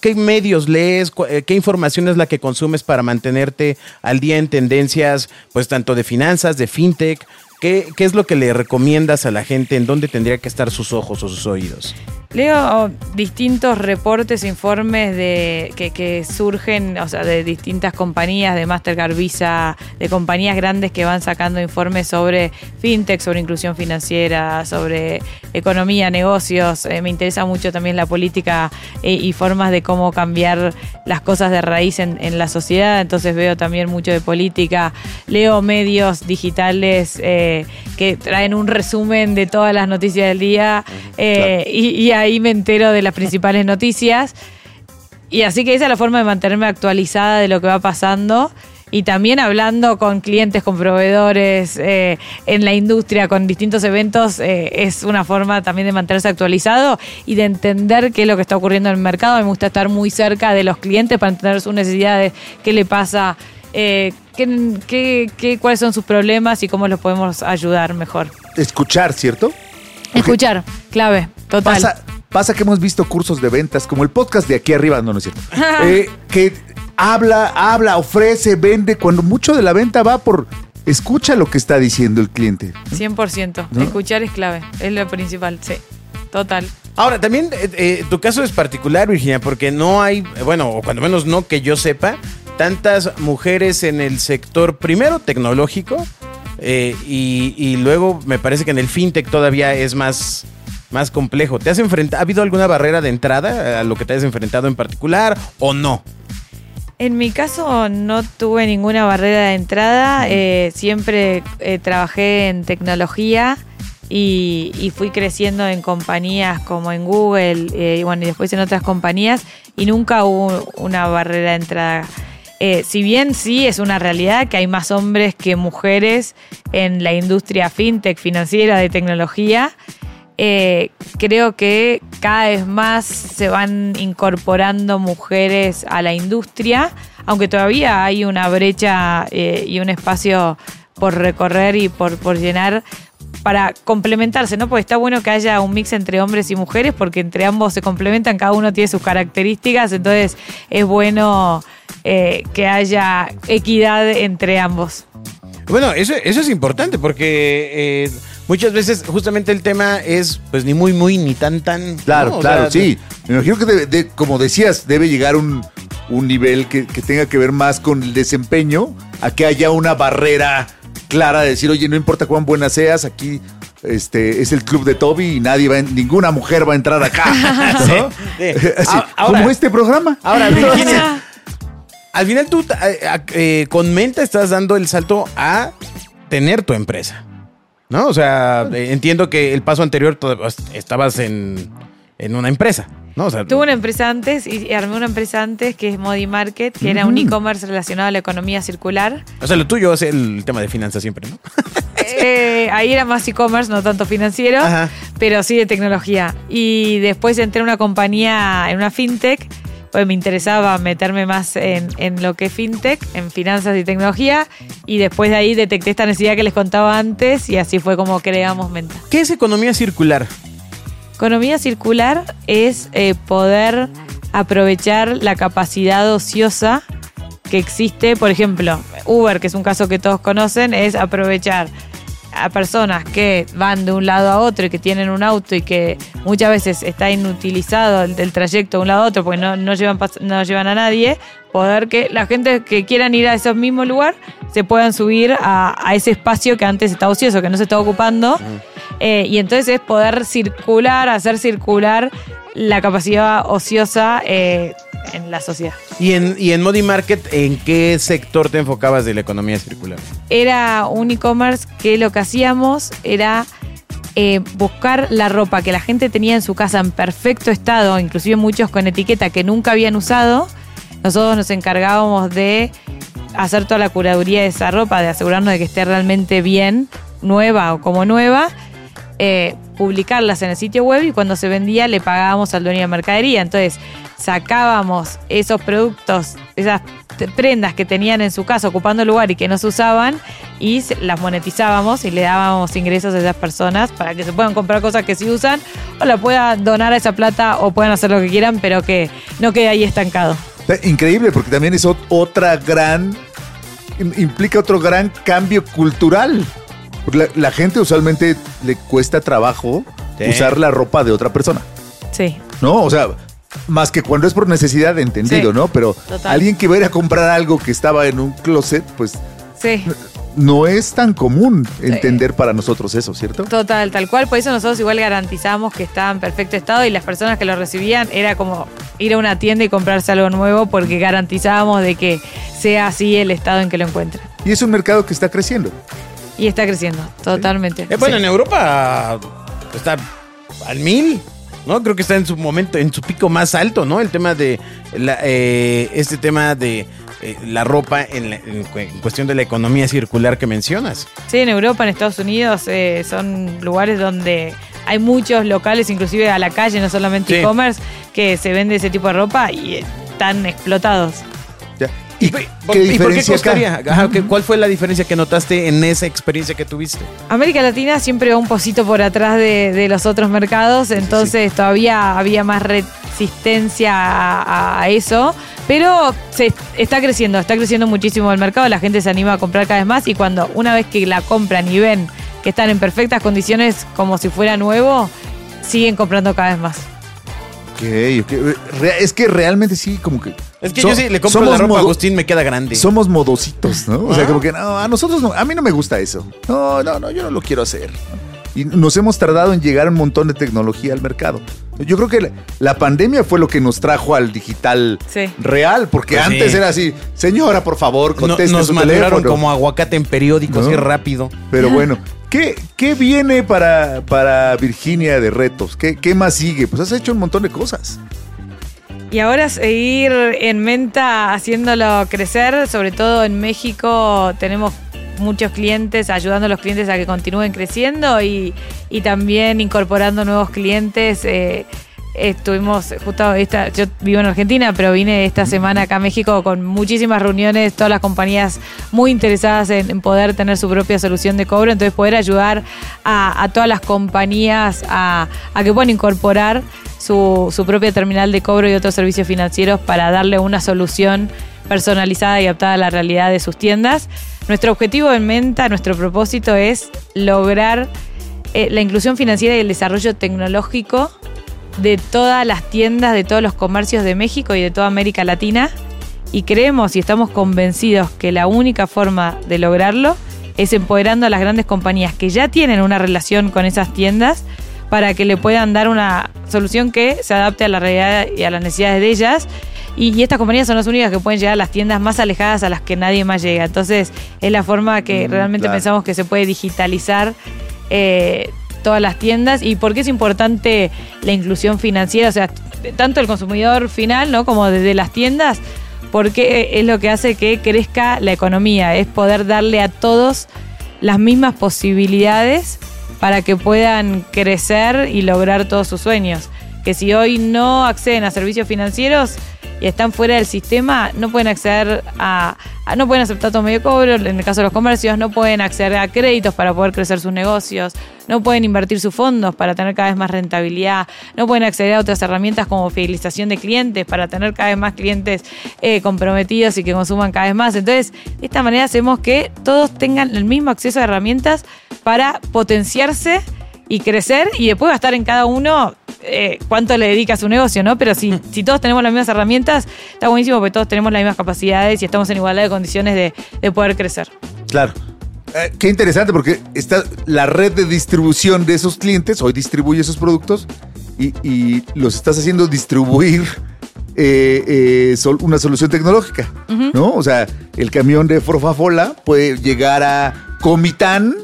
C: qué medios lees? Eh, ¿Qué información es la que consumes para mantenerte al día en tendencias, pues tanto de finanzas, de fintech? ¿Qué, es lo que le recomiendas a la gente? ¿En dónde tendría que estar sus ojos o sus oídos?
F: Leo distintos reportes informes de, que, que surgen, o sea, de distintas compañías, de Mastercard, Visa, de compañías grandes que van sacando informes sobre fintech, sobre inclusión financiera, sobre economía, negocios. Eh, me interesa mucho también la política eh, y formas de cómo cambiar las cosas de raíz en, en la sociedad. Entonces veo también mucho de política. Leo medios digitales eh, que traen un resumen de todas las noticias del día y, y ahí me entero de las principales noticias. Y así que esa es la forma de mantenerme actualizada de lo que va pasando. Y también hablando con clientes, con proveedores, eh, en la industria, con distintos eventos, eh, es una forma también de mantenerse actualizado y de entender qué es lo que está ocurriendo en el mercado. Me gusta estar muy cerca de los clientes para entender sus necesidades, qué le pasa, eh, qué, qué- qué- cuáles son sus problemas y cómo los podemos ayudar mejor.
D: Escuchar, ¿cierto?
F: Escuchar, clave, total.
D: Pasa, pasa que hemos visto cursos de ventas, como el podcast de aquí arriba, no, no es cierto. Eh, que habla, habla, ofrece, vende, cuando mucho de la venta va por escucha lo que está diciendo el cliente.
F: 100%.
D: ¿No?
F: Escuchar es clave, es lo principal, sí. Total.
C: Ahora, también eh, eh, tu caso es particular, Virginia, porque no hay, bueno, o cuando menos no que yo sepa, tantas mujeres en el sector primero tecnológico eh, y, y luego me parece que en el fintech todavía es más, más complejo. ¿Te has enfrentado, ha habido alguna barrera de entrada a lo que te has enfrentado en particular o no?
F: En mi caso no tuve ninguna barrera de entrada, eh, siempre eh, trabajé en tecnología y, y fui creciendo en compañías como en Google eh, y bueno, y después en otras compañías y nunca hubo una barrera de entrada. Eh, si bien sí es una realidad que hay más hombres que mujeres en la industria fintech, financiera, de tecnología, eh, creo que cada vez más se van incorporando mujeres a la industria, aunque todavía hay una brecha eh, y un espacio por recorrer y por, por llenar para complementarse, ¿no? Porque está bueno que haya un mix entre hombres y mujeres, porque entre ambos se complementan, cada uno tiene sus características, entonces es bueno eh, que haya equidad entre ambos.
C: Bueno, eso, eso es importante porque muchas veces justamente el tema es pues ni muy muy ni tan tan.
D: Claro, claro,
C: sea,
D: sí. Me imagino que, debe- de- como decías, debe llegar un, un nivel que, que tenga que ver más con el desempeño, a que haya una barrera clara de decir, oye, no importa cuán buena seas, aquí este es el club de Toby y nadie va, en- ninguna mujer va a entrar acá. ¿no?
C: sí.
D: Así,
C: A- ahora-
D: como este programa.
C: Ahora, Virginia, al final tú eh, eh, con Menta estás dando el salto a tener tu empresa. ¿No? O sea, entiendo que el paso anterior todavía estabas en, en una empresa. ¿no? O sea,
F: Tuve una empresa antes y armé una empresa antes que es Modi Market, que era un e-commerce relacionado a la economía circular.
C: o sea, lo tuyo es el tema de finanzas siempre, ¿no?
F: Eh, ahí era más e-commerce, no tanto financiero,
C: Ajá.
F: pero sí de tecnología. Y después entré en una compañía, en una fintech, pues me interesaba meterme más en, en lo que es fintech, en finanzas y tecnología. Y después de ahí detecté esta necesidad que les contaba antes y así fue como creamos Menta.
C: ¿Qué es economía circular?
F: Economía circular es eh, poder aprovechar la capacidad ociosa que existe. Por ejemplo, Uber, que es un caso que todos conocen, es aprovechar a personas que van de un lado a otro y que tienen un auto y que muchas veces está inutilizado el, el trayecto de un lado a otro porque no, no llevan, no llevan a nadie, poder que la gente que quieran ir a ese mismo lugar se puedan subir a, a ese espacio que antes estaba ocioso, que no se está ocupando. Eh, y entonces es poder circular, hacer circular la capacidad ociosa eh, en la sociedad.
C: Y en, y en Modi Market, ¿en qué sector te enfocabas de la economía circular?
F: Era un e-commerce que lo que hacíamos era eh, buscar la ropa que la gente tenía en su casa en perfecto estado, inclusive muchos con etiqueta que nunca habían usado. Nosotros nos encargábamos de hacer toda la curaduría de esa ropa, de asegurarnos de que esté realmente bien, nueva o como nueva, eh, publicarlas en el sitio web y cuando se vendía le pagábamos al dueño de mercadería. Entonces sacábamos esos productos, esas prendas que tenían en su casa ocupando lugar y que no se usaban y las monetizábamos y le dábamos ingresos a esas personas para que se puedan comprar cosas que sí usan o la puedan donar a esa plata o puedan hacer lo que quieran, pero que no quede ahí estancado.
D: Increíble, porque también es ot- otra gran. im- implica otro gran cambio cultural. Porque La, la gente usualmente le cuesta trabajo
C: Sí.
D: usar la ropa de otra persona,
F: Sí.
D: ¿no? O sea, más que cuando es por necesidad, entendido,
F: Sí,
D: ¿no? Pero
F: total.
D: alguien que va a ir a comprar algo que estaba en un closet, pues
F: Sí.
D: no es tan común entender para nosotros eso, ¿cierto?
F: Total, tal cual. Por eso nosotros igual garantizamos que estaba en perfecto estado y las personas que lo recibían era como ir a una tienda y comprarse algo nuevo porque garantizábamos de que sea así el estado en que lo encuentren.
D: Y es un mercado que está creciendo.
F: Y está creciendo, totalmente.
C: Eh, bueno,
F: Sí.
C: en Europa está al mil, ¿no? Creo que está en su momento, en su pico más alto, ¿no? El tema de la, eh, este tema de eh, la ropa en, la- en cu- en cuestión de la economía circular que mencionas.
F: Sí, en Europa, en Estados Unidos, eh, son lugares donde hay muchos locales, inclusive a la calle, no solamente
C: Sí.
F: e-commerce, que se vende ese tipo de ropa y están explotados.
D: ¿Y,
C: ¿Y,
D: qué
C: por qué ¿Cuál fue la diferencia que notaste en esa experiencia que tuviste?
F: América Latina siempre va un pocito por atrás de, de los otros mercados, entonces todavía había más resistencia a, a eso, pero se está creciendo, está creciendo muchísimo el mercado, la gente se anima a comprar cada vez más y cuando una vez que la compran y ven que están en perfectas condiciones como si fuera nuevo, siguen comprando cada vez más.
D: Ok, Es que realmente sí, como que.
C: Es que
D: so-
C: yo sí le compro la
D: somos
C: ropa a Agustín, me queda grande.
D: Somos modositos, ¿no? O sea,
C: Ah.
D: como que no, a nosotros no, a mí no me gusta eso. No, no, no, yo no lo quiero hacer. Y nos hemos tardado en llegar un montón de tecnología al mercado. Yo creo que la, la pandemia fue lo que nos trajo al digital
F: Sí.
D: real, porque
C: Pues sí.
D: antes era así, señora, por favor,
C: No-
D: conteste
C: nos
D: su
C: maduraron
D: teléfono.
C: como aguacate en periódicos,
D: ¿No?
C: así rápido.
D: Pero bueno, ¿qué, qué viene para, para Virginia de retos? ¿Qué, ¿Qué más sigue? Pues has hecho un montón de cosas.
F: Y ahora seguir en Menta haciéndolo crecer, sobre todo en México tenemos muchos clientes, ayudando a los clientes a que continúen creciendo y, y también incorporando nuevos clientes. eh, estuvimos justo esta, yo vivo en Argentina, pero vine esta semana acá a México con muchísimas reuniones, todas las compañías muy interesadas en, poder tener su propia solución de cobro, entonces poder ayudar a, todas las compañías a, que puedan incorporar su, su propia terminal de cobro y otros servicios financieros para darle una solución personalizada y adaptada a la realidad de sus tiendas. Nuestro objetivo en Menta, nuestro propósito es lograr eh, la inclusión financiera y el desarrollo tecnológico de todas las tiendas, de todos los comercios de México y de toda América Latina. Y creemos y estamos convencidos que la única forma de lograrlo es empoderando a las grandes compañías que ya tienen una relación con esas tiendas para que le puedan dar una solución que se adapte a la realidad y a las necesidades de ellas. Y, y estas compañías son las únicas que pueden llegar a las tiendas más alejadas a las que nadie más llega. Entonces es la forma que
D: Mm,
F: realmente
D: claro.
F: pensamos que se puede digitalizar eh, todas las tiendas y por qué es importante la inclusión financiera, o sea, tanto el consumidor final, ¿no? Como desde las tiendas, porque es lo que hace que crezca la economía, es poder darle a todos las mismas posibilidades para que puedan crecer y lograr todos sus sueños. Que si hoy no acceden a servicios financieros y están fuera del sistema, no pueden acceder a, no pueden aceptar todo medio cobro, en el caso de los comercios, no pueden acceder a créditos para poder crecer sus negocios, no pueden invertir sus fondos para tener cada vez más rentabilidad, no pueden acceder a otras herramientas como fidelización de clientes para tener cada vez más clientes eh, comprometidos y que consuman cada vez más. Entonces, de esta manera hacemos que todos tengan el mismo acceso a herramientas para potenciarse y crecer y después gastar en cada uno eh, cuánto le dedica a su negocio, ¿no? Pero si, si todos tenemos las mismas herramientas, está buenísimo porque todos tenemos las mismas capacidades y estamos en igualdad de condiciones de, de poder crecer.
D: Claro. Eh, qué interesante porque está la red de distribución de esos clientes, hoy distribuye esos productos y, y los estás haciendo distribuir eh, eh, sol- una solución tecnológica, ¿no? O sea, el camión de Forfafola puede llegar a Comitán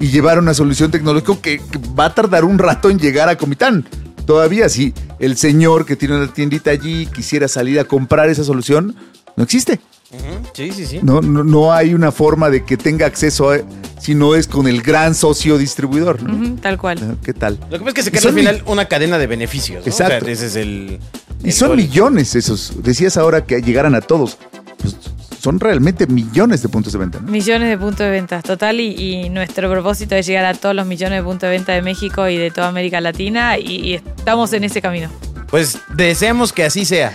D: y llevar una solución tecnológica que, que va a tardar un rato en llegar a Comitán. Todavía si el señor que tiene una tiendita allí quisiera salir a comprar esa solución, no existe.
C: Sí, sí, sí.
D: No, no, no hay una forma de que tenga acceso a, si no es con el gran socio distribuidor.
F: tal cual.
D: Ah, ¿Qué tal?
C: Lo que pasa es que se crea al final una cadena de beneficios. ¿no?
D: Exacto.
C: O sea, ese es el.
D: Y son
C: gol.
D: millones esos. Decías ahora que llegaran a todos. Pues son realmente millones de puntos de venta. ¿no?
F: Millones de puntos de venta, total, y, y nuestro propósito es llegar a todos los millones de puntos de venta de México y de toda América Latina, y, y estamos en ese camino.
C: Pues deseamos que así sea.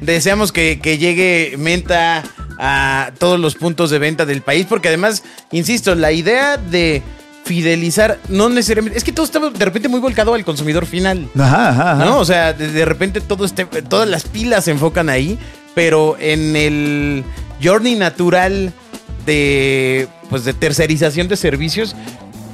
C: Deseamos que, que llegue Menta a todos los puntos de venta del país, porque además, insisto, la idea de fidelizar, no necesariamente, es que todo está de repente muy volcado al consumidor final.
D: Ajá, ajá, ajá.
C: ¿No? O sea, de, de repente todo este, todas las pilas se enfocan ahí, pero en el journey natural de, pues, de tercerización de servicios,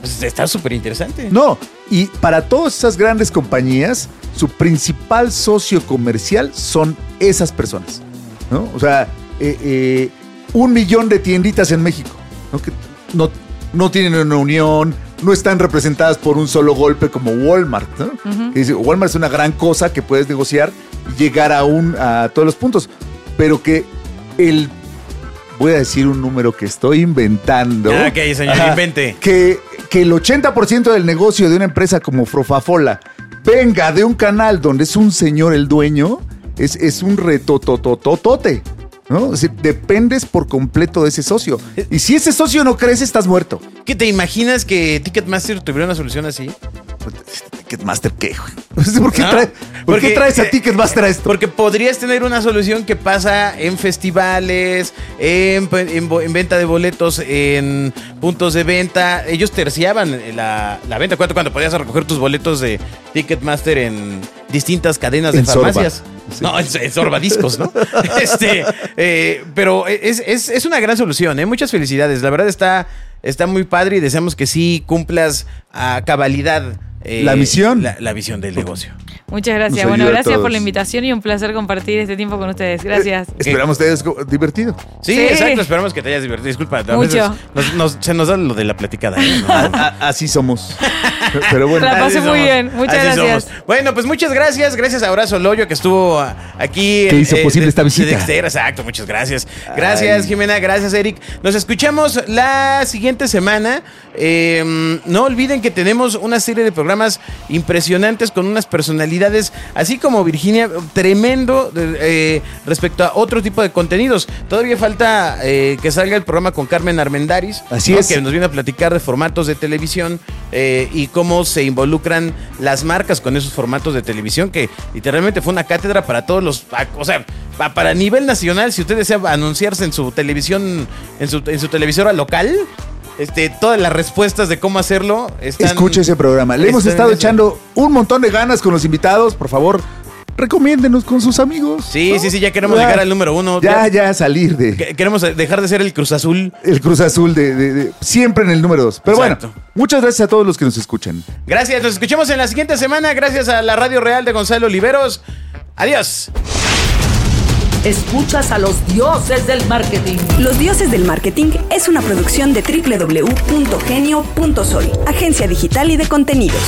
C: pues está súper interesante.
D: No, y para todas esas grandes compañías, su principal socio comercial son esas personas. ¿no? O sea, eh, eh, un millón de tienditas en México, ¿no? que no, no tienen una unión, no están representadas por un solo golpe como Walmart. ¿no? Que dice, Walmart es una gran cosa que puedes negociar y llegar a, un, a todos los puntos, pero que el... Voy a decir un número que estoy inventando.
C: Ah, ok, señor, invente.
D: Que, que el 80% del negocio de una empresa como Frofafola venga de un canal donde es un señor el dueño, es, es un retotototote. ¿No? Dependes por completo de ese socio. Y si ese socio no crece, estás muerto.
C: ¿Qué te imaginas que Ticketmaster tuviera una solución así?
D: Ticketmaster, ¿qué? ¿Por qué,
C: ¿No?
D: trae- por
C: Porque,
D: qué traes
C: eh,
D: a Ticketmaster a esto?
C: Porque podrías tener una solución que pasa en festivales, en, en en venta de boletos, en puntos de venta. Ellos terciaban la, la venta. ¿Cuánto cuando podías recoger tus boletos de Ticketmaster en distintas cadenas de
D: En
C: farmacias?
D: Sí.
C: No, en, en Sorba Discos, ¿no? este, eh, pero es, es- es una gran solución, ¿eh? Muchas felicidades. La verdad está, está muy padre y deseamos que sí cumplas a cabalidad. Eh,
D: La misión.
C: La, la visión del negocio.
F: Muchas gracias.
D: Nos
F: Bueno, gracias por la invitación y un placer compartir este tiempo con ustedes. Gracias.
D: Eh, esperamos que te hayas divertido.
C: Sí,
F: Sí.
C: exacto. Esperamos que te hayas divertido. Disculpa, a
F: Mucho.
C: veces nos- nos- se nos da lo de la platicada. ¿eh? No,
D: A- así somos. Pero bueno.
F: La pasé muy bien. Muchas
C: Así
F: gracias.
C: somos. Bueno, pues muchas gracias. Gracias a Abrazo Loyo que estuvo ah, aquí.
D: Que hizo
C: eh,
D: posible
C: de-
D: esta visita.
C: de Dexter. Exacto, muchas gracias. Gracias,
D: Ay.
C: Jimena. Gracias, Eric. Nos escuchamos la siguiente semana. Eh, no olviden que tenemos una serie de programas impresionantes con unas personalidades, así como Virginia, tremendo eh, respecto a otro tipo de contenidos. Todavía falta eh, que salga el programa con Carmen Armendaris.
D: Así
C: ¿no?
D: es.
C: Que nos viene a platicar de formatos de televisión eh, y cómo se involucran las marcas con esos formatos de televisión, que literalmente fue una cátedra para todos los. O sea, pa- para nivel nacional, si usted desea anunciarse en su televisión, en su, en su televisora local, este, todas las respuestas de cómo hacerlo están.
D: Escuche ese programa. Le hemos estado echando un montón de ganas con los invitados. Por favor, recomiéndenos con sus amigos.
C: Sí,
D: ¿no?
C: sí, sí, ya queremos
D: Ya,
C: llegar al número uno.
D: Ya, ya salir de
C: Que- Queremos dejar de ser el Cruz Azul.
D: el Cruz Azul de, de- de- siempre en el número dos. Pero
C: Exacto.
D: bueno, muchas gracias a todos los que nos escuchan.
C: Gracias, nos escuchamos en la siguiente semana. Gracias a la Radio Real de Gonzalo Oliveros. Adiós.
B: Escuchas a los dioses del marketing.
A: Los Dioses del Marketing es una producción de www.genio.sol, agencia digital y de contenidos.